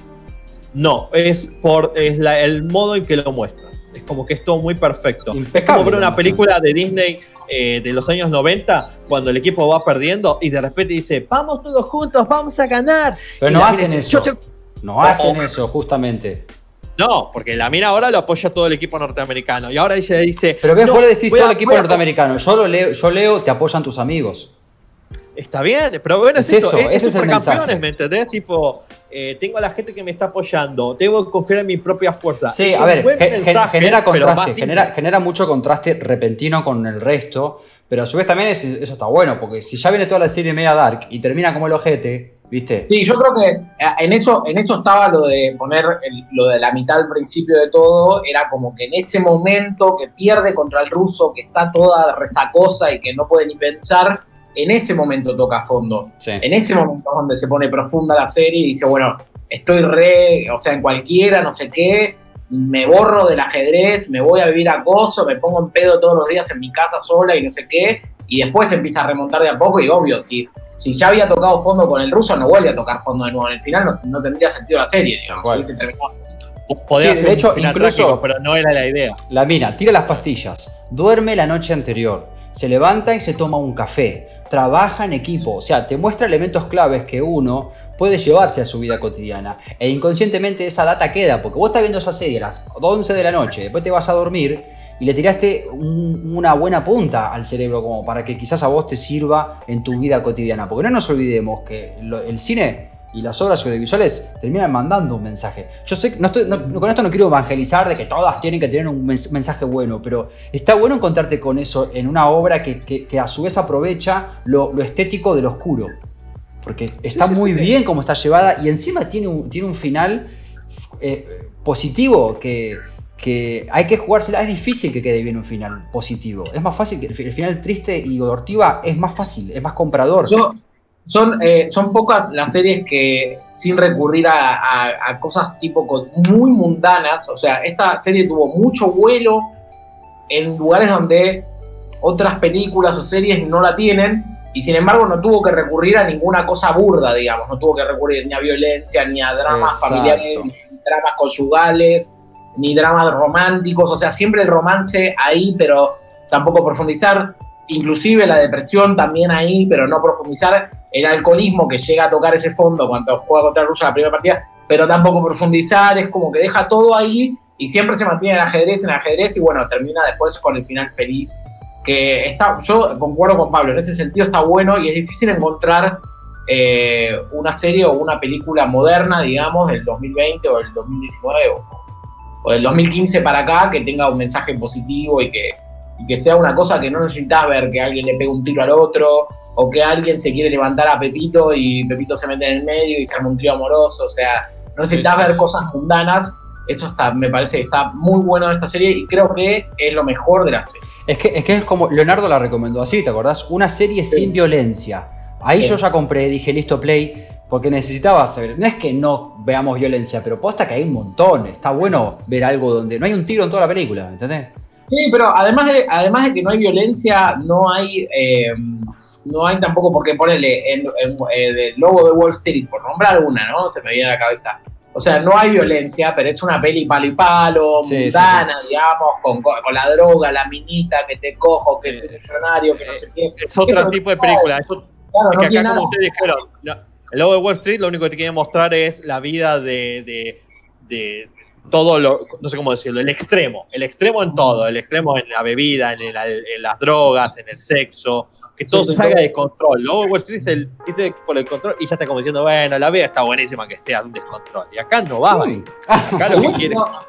No, es por es la- el modo en que lo muestra. Es como que es todo muy perfecto. Impecable como ver una película de Disney eh, de los años 90, cuando el equipo va perdiendo y de repente dice: Vamos todos juntos, vamos a ganar. Pero Y no hacen eso. No hacen eso, justamente. No, porque la mina ahora lo apoya todo el equipo norteamericano. Y ahora ella dice: Pero ves, "No, vos le decís todo a- el equipo norteamericano. Yo lo leo, yo leo, te apoyan tus amigos. Está bien, pero bueno, es, Es eso, eso, es, es supercampeones. ¿me entendés? Tipo, eh, tengo a la gente que me está apoyando, tengo que confiar en mi propia fuerza. Sí, Es a ver, mensaje, genera contraste, genera, genera mucho contraste repentino con el resto, pero a su vez también es- eso está bueno, porque si ya viene toda la serie media dark y termina como el ojete, ¿viste? Sí, yo creo que en eso, en eso estaba lo de poner el- lo de la mitad al principio de todo, era como que en ese momento que pierde contra el ruso, que está toda resacosa y que no puede ni pensar, en ese momento toca a fondo. Sí. En ese momento es donde se pone profunda la serie y dice, bueno, estoy re, o sea, en cualquiera, no sé qué, me borro del ajedrez, me voy a vivir acoso, me pongo en pedo todos los días en mi casa sola y no sé qué, y después empieza a remontar de a poco y obvio, si, si ya había tocado fondo con el ruso, no vuelve a tocar fondo de nuevo. En el final no, no tendría sentido la serie, digamos. Sí, ser de un hecho, final incluso- trágico, pero no era la idea. La mina tira las pastillas, duerme la noche anterior, se levanta y se toma un café, trabaja en equipo, o sea, te muestra elementos claves que uno puede llevarse a su vida cotidiana. E inconscientemente esa data queda, porque vos estás viendo esa serie a las 11 de la noche, después te vas a dormir y le tiraste un- una buena punta al cerebro como para que quizás a vos te sirva en tu vida cotidiana. Porque no nos olvidemos que lo- el cine y las obras audiovisuales terminan mandando un mensaje. Yo sé, no estoy, no- no- con esto no quiero evangelizar de que todas tienen que tener un mens- mensaje bueno, pero está bueno encontrarte con eso en una obra que, que- que a su vez aprovecha lo, lo estético del oscuro. Porque está sí, muy sí. bien como está llevada y encima tiene un, tiene un final eh, positivo que, que hay que jugársela. Es difícil que quede bien un final positivo. Es más fácil que el, fi- el final triste y Ortiva es más fácil, es más comprador. Yo- son, eh, son pocas las series que, sin recurrir a, a- a cosas tipo muy mundanas, o sea, esta serie tuvo mucho vuelo en lugares donde otras películas o series no la tienen, y sin embargo no tuvo que recurrir a ninguna cosa burda, digamos, no tuvo que recurrir ni a violencia, ni a dramas Exacto. familiares, ni dramas conyugales, ni dramas románticos, o sea, siempre el romance ahí, pero tampoco profundizar, inclusive la depresión también ahí, pero no profundizar, el alcoholismo que llega a tocar ese fondo cuando juega contra Rusia la primera partida, pero tampoco profundizar, es como que deja todo ahí y siempre se mantiene el ajedrez en ajedrez y bueno, termina después con el final feliz. Que está, yo concuerdo con Pablo, en ese sentido está bueno y es difícil encontrar eh, una serie o una película moderna, digamos, del 2020 o del 2019 o, o del 2015 para acá que tenga un mensaje positivo y que, y que sea una cosa que no necesitas ver que alguien le pegue un tiro al otro o que alguien se quiere levantar a Pepito y Pepito se mete en el medio y se arma un trío amoroso, o sea, no necesitas Sí, sí, ver cosas mundanas. Eso está, me parece que está muy bueno de esta serie y creo que es lo mejor de la serie. Es que, es que es como Leonardo la recomendó así, ¿te acordás? Una serie Sí. sin violencia. Ahí yo ya compré, dije listo play, porque necesitaba saber. No es que no veamos violencia, pero posta que hay un montón. Está bueno ver algo donde no hay un tiro en toda la película, ¿entendés? Sí, pero además de, además de que no hay violencia, no hay, eh, no hay tampoco por qué ponerle en, en- eh, el logo de Wall Street, por nombrar una, ¿no? Se me viene a la cabeza. O sea, no hay violencia, pero es una peli palo y palo, Sí, mundana, digamos, con, con la droga, la minita que te cojo, que es millonario, que no sé qué. Es otro tipo de película. Es Claro, no que tiene acá, nada. como ustedes dijeron, la- el logo de Wall Street lo único que te quiere mostrar es la vida de, de- de todo lo, no sé cómo decirlo, el extremo. El extremo en todo, el extremo en la bebida, en, el- en las drogas, en el sexo, que todo Sí, se salga de control. De Wall Street es el, dice por el control y ya está como diciendo, bueno, la vida está buenísima que sea un descontrol. Y acá no va, acá lo que Igual, quiere no,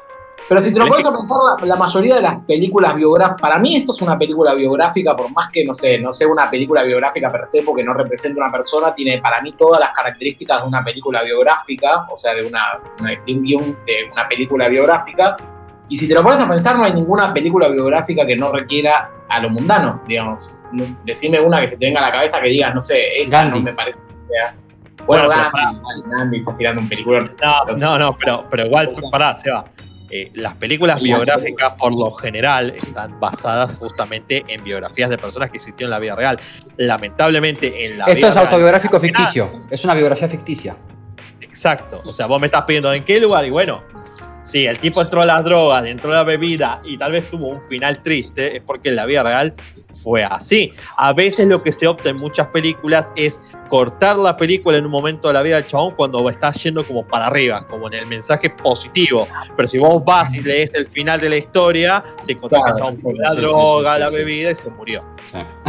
Pero si te lo pones a pensar, la, la mayoría de las películas biográficas, para mí esto es una película biográfica, por más que no sé, no sea una película biográfica per se, porque no representa una persona, tiene para mí todas las características de una película biográfica, o sea, de, una, una- de un guion de una película biográfica. Y si te lo pones a pensar, no hay ninguna película biográfica que no requiera a lo mundano, digamos. Decime una que se te venga a la cabeza que digas, no sé, esta Gandhi. no me parece que sea. Bueno, Gandhi, Gandhi, está tirando un peliculón. No, no, no, pero, pero igual, pará, Seba. Eh, las películas biográficas, por lo general, están basadas justamente en biografías de personas que existieron en la vida real. Lamentablemente, en la Esto vida es autobiográfico ficticio. Es una biografía ficticia. Exacto. O sea, vos me estás pidiendo en qué lugar y bueno, sí, el tipo entró a las drogas, entró a la bebida y tal vez tuvo un final triste, es porque en la vida real fue así. A veces lo que se opta en muchas películas es cortar la película en un momento de la vida del chabón cuando estás yendo como para arriba, como en el mensaje positivo. Pero si vos vas y lees el final de la historia, te el Claro, chabón sí, la sí, droga, sí, la bebida y se murió.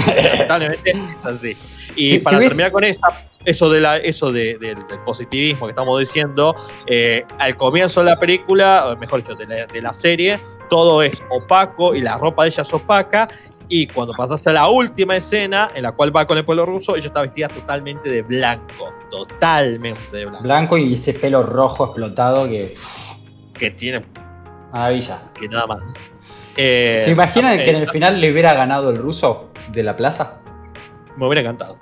Lamentablemente es así. Y para ves- terminar con esa, eso, de la, eso de- del- del positivismo que estamos diciendo, eh, al comienzo de la película, o mejor dicho, de la, de la serie, todo es opaco y la ropa de ella es opaca. Y cuando pasas a la última escena, en la cual va con el pueblo ruso, ella está vestida totalmente de blanco. Totalmente de blanco. Blanco y ese pelo rojo explotado que. Que tiene Maravilla. que nada más. Eh, ¿Se imaginan eh, que en el final le hubiera ganado el ruso de la plaza? Me hubiera encantado.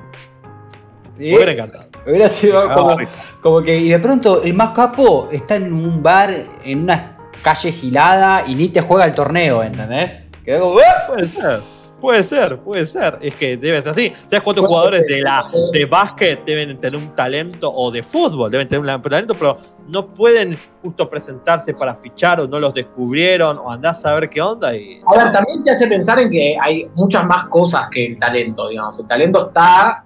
¿Sí? Me hubiera encantado. Hubiera sido Ah, como, como que. Y de pronto el más capo está en un bar, en una calle gilada y ni te juega el torneo, ¿entendés? Quedó como. "¡Ah!". Puede ser. Puede ser, puede ser. Es que debe ser así. ¿Sabes cuántos jugadores de la de básquet deben tener un talento o de fútbol deben tener un talento, pero no pueden justo presentarse para fichar o no los descubrieron o andás a ver qué onda? Y... A ver, también te hace pensar en que hay muchas más cosas que el talento, digamos. El talento está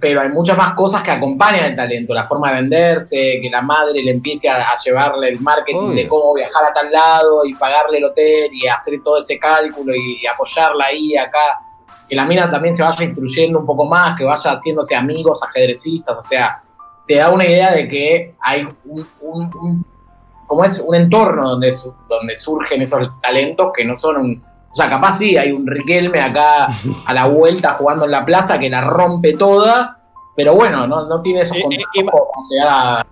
pero hay muchas más cosas que acompañan el talento, la forma de venderse, que la madre le empiece a, llevarle el marketing de cómo viajar a tal lado y pagarle el hotel y hacer todo ese cálculo y, apoyarla ahí acá, que la mina también se vaya instruyendo un poco más, que vaya haciéndose amigos ajedrecistas, o sea, te da una idea de que hay un, como es un entorno donde, donde surgen esos talentos que no son un, o sea, capaz sí, hay un Riquelme acá a la vuelta jugando en la plaza que la rompe toda, pero bueno, no, no tiene esos contactos para llegar a,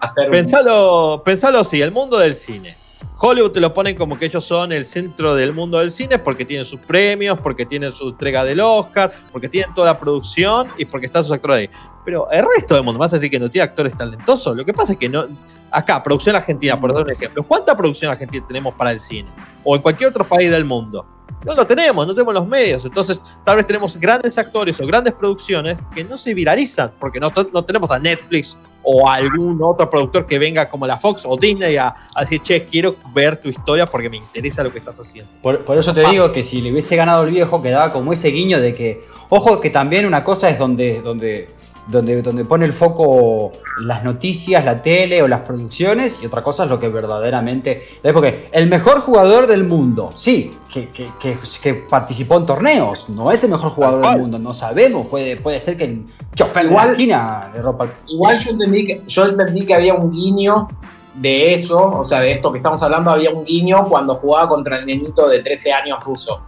hacer. Pensalo, pensalo así: el mundo del cine. Hollywood te lo ponen como que ellos son el centro del mundo del cine porque tienen sus premios, porque tienen su entrega del Oscar, porque tienen toda la producción y porque están sus actores ahí. Pero el resto del mundo, vas a decir que no tiene actores talentosos. Lo que pasa es que no. Acá, producción argentina, por dar un ejemplo. ¿Cuánta producción argentina tenemos para el cine? O en cualquier otro país del mundo. No lo tenemos, no tenemos los medios. Entonces, tal vez tenemos grandes actores o grandes producciones que no se viralizan, porque no, no tenemos a Netflix o a algún otro productor que venga como la Fox o Disney a, decir, che, quiero ver tu historia porque me interesa lo que estás haciendo. Por, eso te digo que si le hubiese ganado el viejo, quedaba como ese guiño de que, ojo, que también una cosa es donde, donde donde, donde pone el foco las noticias, la tele o las producciones, y otra cosa es lo que verdaderamente. Porque el mejor jugador del mundo, sí, que, que, que, participó en torneos, no es el mejor jugador del mundo, no sabemos, puede, puede ser que el chofer igual, la esquina de ropa. Igual yo entendí, que, yo entendí que había un guiño de eso, o sea, de esto que estamos hablando, había un guiño cuando jugaba contra el nenito de 13 años ruso.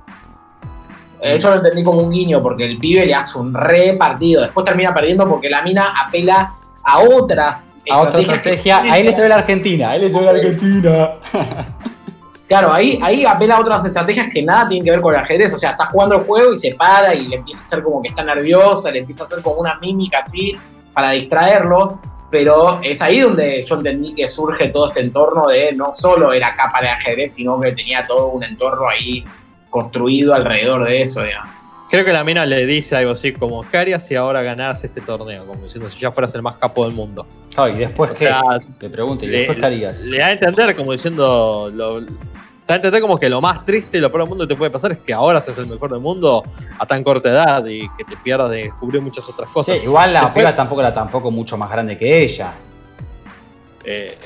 Eso lo entendí como un guiño, porque el pibe le hace un re partido. Después termina perdiendo porque la mina apela a otras a otra estrategia. Ahí le se ve la Argentina, ahí le se ve la Argentina. Claro, ahí, ahí apela a otras estrategias que nada tienen que ver con el ajedrez. O sea, está jugando el juego y se para y le empieza a hacer como que está nerviosa, le empieza a hacer como una mímica así para distraerlo. Pero es ahí donde yo entendí que surge todo este entorno de no solo era capa de ajedrez, sino que tenía todo un entorno ahí construido alrededor de eso, digamos. Creo que la mina le dice algo así como, ¿qué harías si ahora ganaras este torneo? Como diciendo, si ya fueras el más capo del mundo. y después qué? te pregunto, ¿y después qué harías? Le da a entender como diciendo, lo, da a entender como que lo más triste y lo peor del mundo que te puede pasar es que ahora seas el mejor del mundo a tan corta edad y que te pierdas de descubrir muchas otras cosas. Sí, igual la después, tampoco era tampoco mucho más grande que ella. Eh,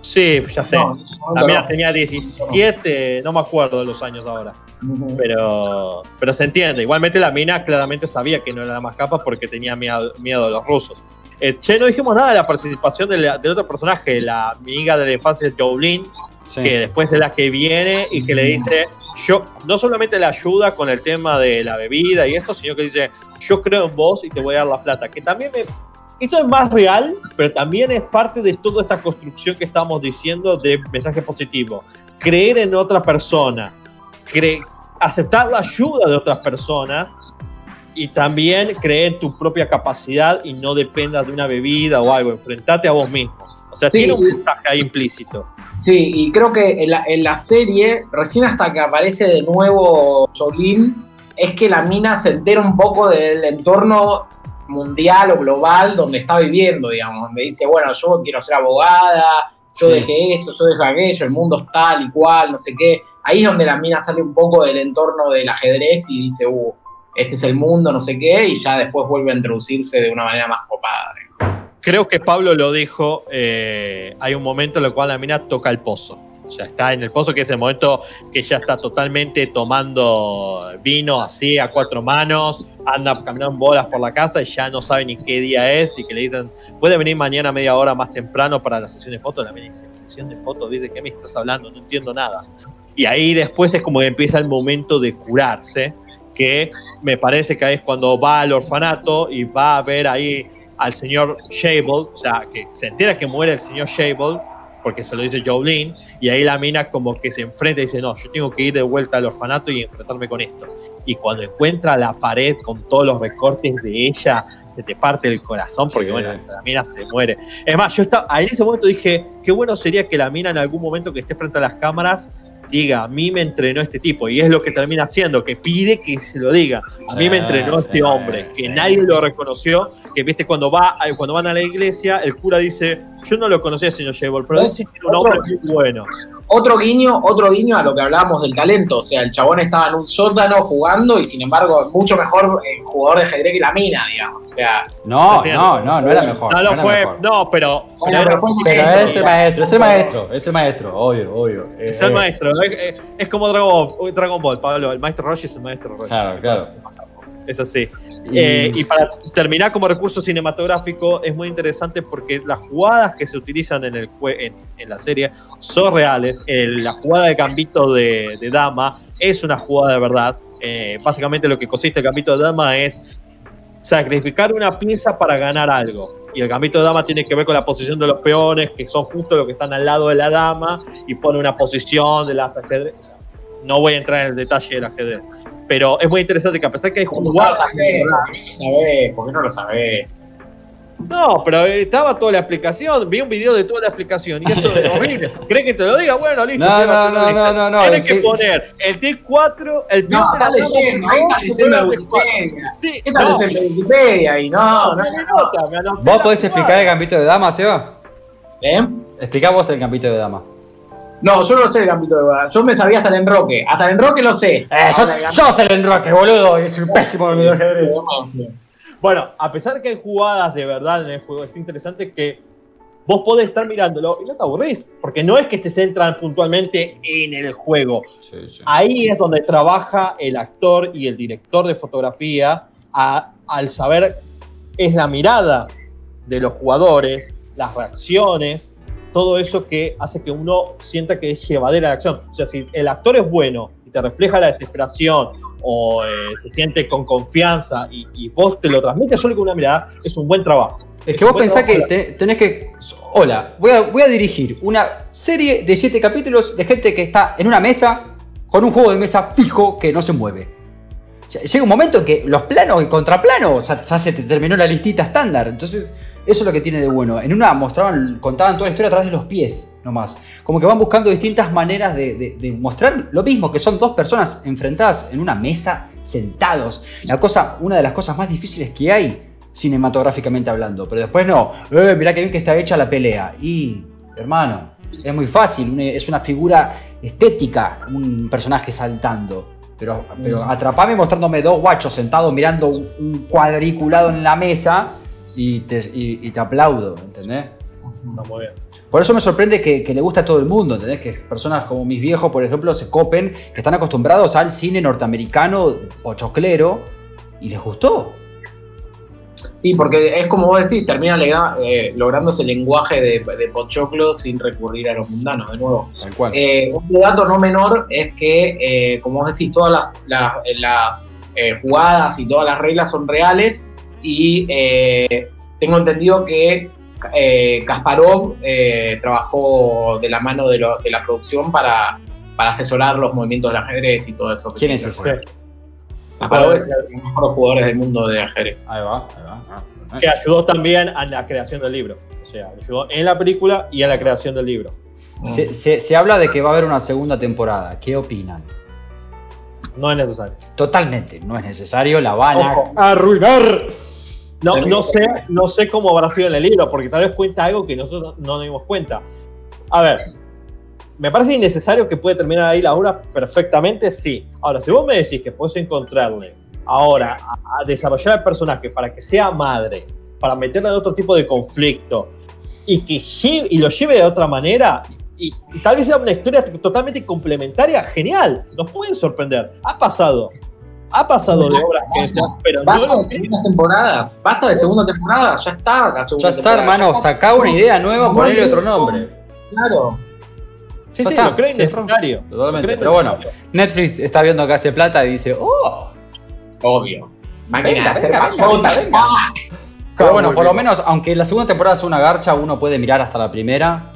sí, ya sé. la mina tenía 17, no me acuerdo de los años ahora. Pero, pero se entiende. Igualmente la mina claramente sabía que no era la más capa porque tenía miedo, miedo de los rusos. Eh, che, no dijimos nada de la participación del, otro personaje, la amiga de la infancia Jolene, que después de la que viene y que le dice, yo no solamente le ayuda con el tema de la bebida y eso, sino que dice, yo creo en vos y te voy a dar la plata. Que también me... Esto es más real, pero también es parte de toda esta construcción que estamos diciendo de mensaje positivo. Creer en otra persona, aceptar la ayuda de otras personas y también creer en tu propia capacidad y no dependas de una bebida o algo, enfrentate a vos mismo. O sea, tiene un mensaje ahí implícito. Sí, y creo que en la, serie, recién hasta que aparece de nuevo Jolene, es que la mina se entera un poco del entorno mundial o global donde está viviendo, digamos, donde dice, bueno, yo quiero ser abogada, yo dejé esto, yo dejé aquello, el mundo es tal y cual, no sé qué. Ahí es donde la mina sale un poco del entorno del ajedrez y dice, uh, este es el mundo, no sé qué, y ya después vuelve a introducirse de una manera más copada. Creo que Pablo lo dijo, eh, hay un momento en el cual la mina toca el pozo. Sea, está en el pozo, que es el momento que ya está totalmente tomando vino así a cuatro manos, anda caminando bolas por la casa y ya no sabe ni qué día es y que le dicen, puede venir mañana media hora más temprano para la sesión de fotos. La dice, sesión de fotos, ¿de qué me estás hablando? No entiendo nada. Y ahí después es como que empieza el momento de curarse, que me parece que es cuando va al orfanato y va a ver ahí al señor Shable, o sea, que se entera que muere el señor Shable porque se lo dice Jolene, y ahí la mina como que se enfrenta y dice, no, yo tengo que ir de vuelta al orfanato y enfrentarme con esto. Y cuando encuentra la pared con todos los recortes de ella, se te parte el corazón, porque bueno, la mina se muere. Es más, yo estaba, ahí en ese momento dije, qué bueno sería que la mina en algún momento que esté frente a las cámaras diga, a mí me entrenó este tipo, y es lo que termina haciendo, que pide que se lo diga. A mí me entrenó este hombre, que nadie lo reconoció, que viste cuando va cuando van a la iglesia, el cura dice, yo no lo conocía, señor Shebol, pero que era un hombre muy bueno. Otro guiño, otro guiño a lo que hablábamos del talento. O sea, el chabón estaba en un sótano jugando y sin embargo es mucho mejor eh, jugador de ajedrez que la mina, digamos. O sea, No, ¿Se no, no, no era mejor. No lo fue, mejor. no, pero... Bueno, era- pero fue Pero maestro, es el maestro, es el maestro, es el maestro, obvio, obvio. Eh, Es el eh, maestro, es, es- es como Dragon Ball, Dragon Ball, Pablo, el maestro Roshi es el maestro Roshi. Claro, claro. Es así. Y- Eh, y para terminar como recurso cinematográfico, es muy interesante porque las jugadas que se utilizan en, el, en, en la serie son reales. El- la jugada de gambito de, de dama es una jugada de verdad. Eh, básicamente lo que consiste el gambito de dama es sacrificar una pieza para ganar algo. Y el gambito de dama tiene que ver con la posición de los peones, que son justo los que están al lado de la dama, y pone una posición de las ajedrez. No voy a entrar en el detalle del ajedrez. Pero es muy interesante que a pesar que hay ¿cómo no jugadas. ¿Por qué no lo sabés? No, pero estaba toda la explicación. Vi un video de toda la explicación y eso es horrible. ¿Crees que te lo diga? Bueno, listo. No, no, te lo no, no, no, no, Tienes el que poner el T4, el No, peón de está leyendo, ahí está leyendo favor, de el T4. Wikipedia. Sí, ¿Qué tal no, es el de Wikipedia? Y no, no, no, no, no. ¿Vos podés explicar el gambito de dama, Seba? ¿Eh? Explicá vos el gambito de dama. No, yo no sé el gambito de Guada. Yo me sabía hasta el enroque. Hasta el enroque lo sé. Eh, yo, el sé el enroque, boludo, es un pésimo de ajedrez. Dama. Bueno, a pesar de que hay jugadas de verdad en el juego, es interesante que vos podés estar mirándolo y no te aburrís. Porque no es que se centran puntualmente en el juego. Sí, sí. Ahí es donde trabaja el actor y el director de fotografía a- al saber, es la mirada de los jugadores, las reacciones, todo eso que hace que uno sienta que es llevadera la acción. O sea, si el actor es bueno y te refleja la desesperación o eh, se siente con confianza y, y vos te lo transmites solo con una mirada, es un buen trabajo. Es que vos pensás que te- tenés que. Hola, voy a, voy a dirigir una serie de siete capítulos de gente que está en una mesa con un juego de mesa fijo que no se mueve. Llega un momento en que los planos y contraplanos ya, ya se te terminó la listita estándar. Entonces, eso es lo que tiene de bueno. En una mostraban, contaban toda la historia a través de los pies, nomás. Como que van buscando distintas maneras de, de- de mostrar lo mismo, que son dos personas enfrentadas en una mesa, sentados. La cosa, una de las cosas más difíciles que hay, cinematográficamente hablando. Pero después no, eh, mirá que bien que está hecha la pelea. Y, hermano, es muy fácil, es una figura estética, un personaje saltando. Pero, pero Mm. atrapame mostrándome dos guachos sentados mirando un, un cuadriculado en la mesa y te, y- y te aplaudo, ¿entendés? Está muy bien. Por eso me sorprende que, que le gusta a todo el mundo, ¿entendés? Que personas como mis viejos, por ejemplo, se copen, que están acostumbrados al cine norteamericano pochoclero y les gustó. Sí, porque es como vos decís, termina eh, lográndose el lenguaje de, de Pochoclo sin recurrir a lo mundano, de nuevo. Tal cual. Eh, un dato no menor es que, eh, como vos decís, todas las, las- las, eh, jugadas y todas las reglas son reales y eh, tengo entendido que eh, Kasparov eh, trabajó de la mano de, lo- de la producción para, para asesorar los movimientos del ajedrez y todo eso. ¿Quién es ese? Kasparov es uno de los mejores jugadores del mundo de ajedrez. Ahí va, ahí va. Ah, Que ayudó también a la creación del libro. O sea, ayudó en la película y en la creación del libro. Se, se- se habla de que va a haber una segunda temporada. ¿Qué opinan? No es necesario. Totalmente, no es necesario, la van a Ojo. arruinar. No, no, sé, no sé cómo habrá sido en el libro, porque tal vez cuenta algo que nosotros no nos dimos cuenta. A ver, me parece innecesario que puede terminar ahí la obra perfectamente, sí. Ahora, si vos me decís que puedes encontrarle ahora a, a desarrollar el personaje para que sea madre, para meterle en otro tipo de conflicto y que y lo lleve de otra manera, y, y tal vez sea una historia totalmente complementaria, genial, nos pueden sorprender. Ha pasado. Ha pasado de obras que decían, pero Basta no de segundas temporadas, basta de segunda temporada, ya está la segunda Ya está, temporada, hermano, ya sacá una idea nueva, no, otro no. nombre. Claro. Sí, sí, está, lo creo sí, innecesario. Totalmente, pero bueno. Netflix está viendo que hace plata y dice, oh. Obvio. Máquina Venga, de hacer venga, pasota. venga, venga. Pero bueno, por lo menos, aunque la segunda temporada sea una garcha, uno puede mirar hasta la primera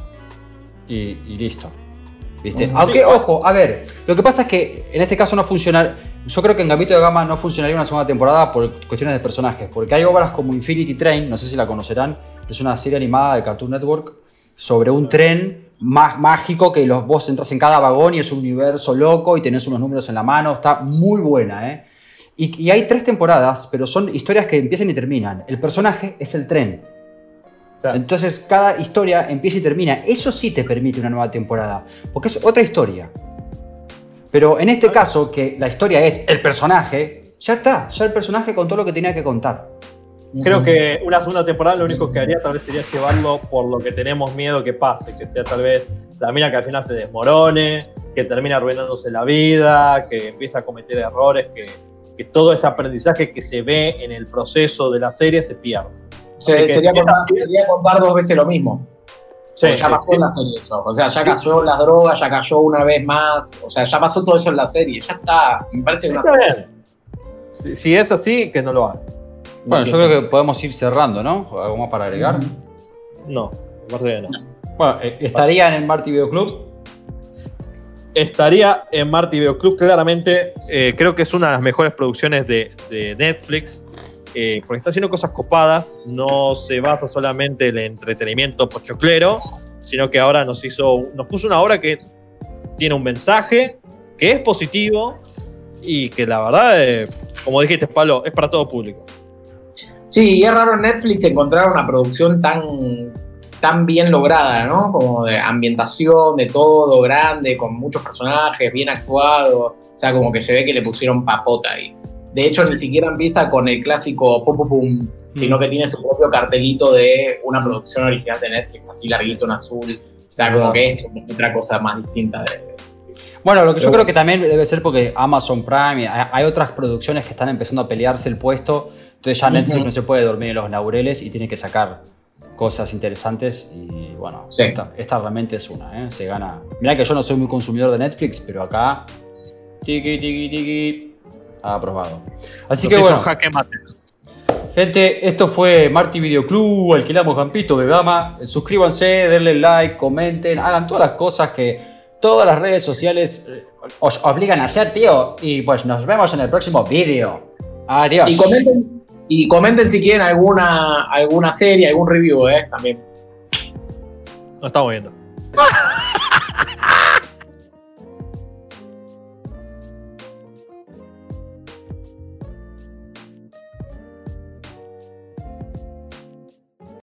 y, y listo. ¿Viste? Aunque, ojo, a ver, lo que pasa es que en este caso no funciona. Yo creo que en Gambito de Gama no funcionaría una segunda temporada por cuestiones de personajes. Porque hay obras como Infinity Train, no sé si la conocerán, es una serie animada de Cartoon Network sobre un tren más mágico que los vos entras en cada vagón y es un universo loco y tenés unos números en la mano. Está muy buena, ¿eh? Y, y hay tres temporadas, pero son historias que empiezan y terminan. El personaje es el tren. Claro. Entonces cada historia empieza y termina. Eso sí te permite una nueva temporada, porque es otra historia. Pero en este caso, que la historia es el personaje, ya está, ya el personaje contó lo que tenía que contar. Creo que una segunda temporada lo único que haría tal vez sería llevarlo por lo que tenemos miedo que pase, que sea tal vez la mina que al final se desmorone, que termina arruinándose la vida, que empieza a cometer errores, que, que todo ese aprendizaje que se ve en el proceso de la serie se pierde. Se- Así que sería, contar, sería contar dos veces lo mismo. Sí, ya pasó sí. en la serie eso. O sea, ya cayó las drogas, ya cayó una vez más. O sea, ya pasó todo eso en la serie. Ya está. Me parece una Está bien. Si, si es así, que no lo haga. Bueno, yo creo que podemos ir cerrando, ¿no? ¿Algo más para agregar? No, aparte de no. Bueno, eh, estaría en el Marty Video Club. estaría en Marty Video Club claramente. eh, creo que es una de las mejores producciones de, de Netflix. Eh, porque está haciendo cosas copadas. No se basa solamente en el entretenimiento pochoclero. Sino que ahora nos hizo. Nos puso una obra que tiene un mensaje. Que es positivo. Y que la verdad, eh, como dijiste, Pablo, es para todo público. Sí, y es raro en Netflix encontrar una producción tan, tan bien lograda, ¿no? Como de ambientación, de todo, grande, con muchos personajes, bien actuado. O sea, como que se ve que le pusieron papota ahí. De hecho, ni siquiera empieza con el clásico pum pum pum, sino que tiene su propio cartelito de una producción original de Netflix, así larguito en azul. O sea, como que es otra cosa más distinta de. Bueno, lo que yo creo que también debe ser porque Amazon Prime, hay otras producciones que están empezando a pelearse el puesto, entonces ya Netflix no se puede dormir en los laureles y tiene que sacar cosas interesantes y bueno, Sí. esta, esta realmente es una, ¿eh? se gana. Mirá que yo no soy muy consumidor de Netflix, pero acá, tiki, tiki, tiki, aprobado. Así que bueno, jaque mate. Gente, esto fue Marty Video Club, alquilamos Campito de Dama. Suscríbanse, denle like, comenten, hagan todas las cosas que todas las redes sociales eh, os obligan a hacer, tío. Y pues nos vemos en el próximo vídeo. Adiós. Y comenten, y comenten si quieren alguna, alguna serie, algún review, ¿eh? También. Nos estamos viendo.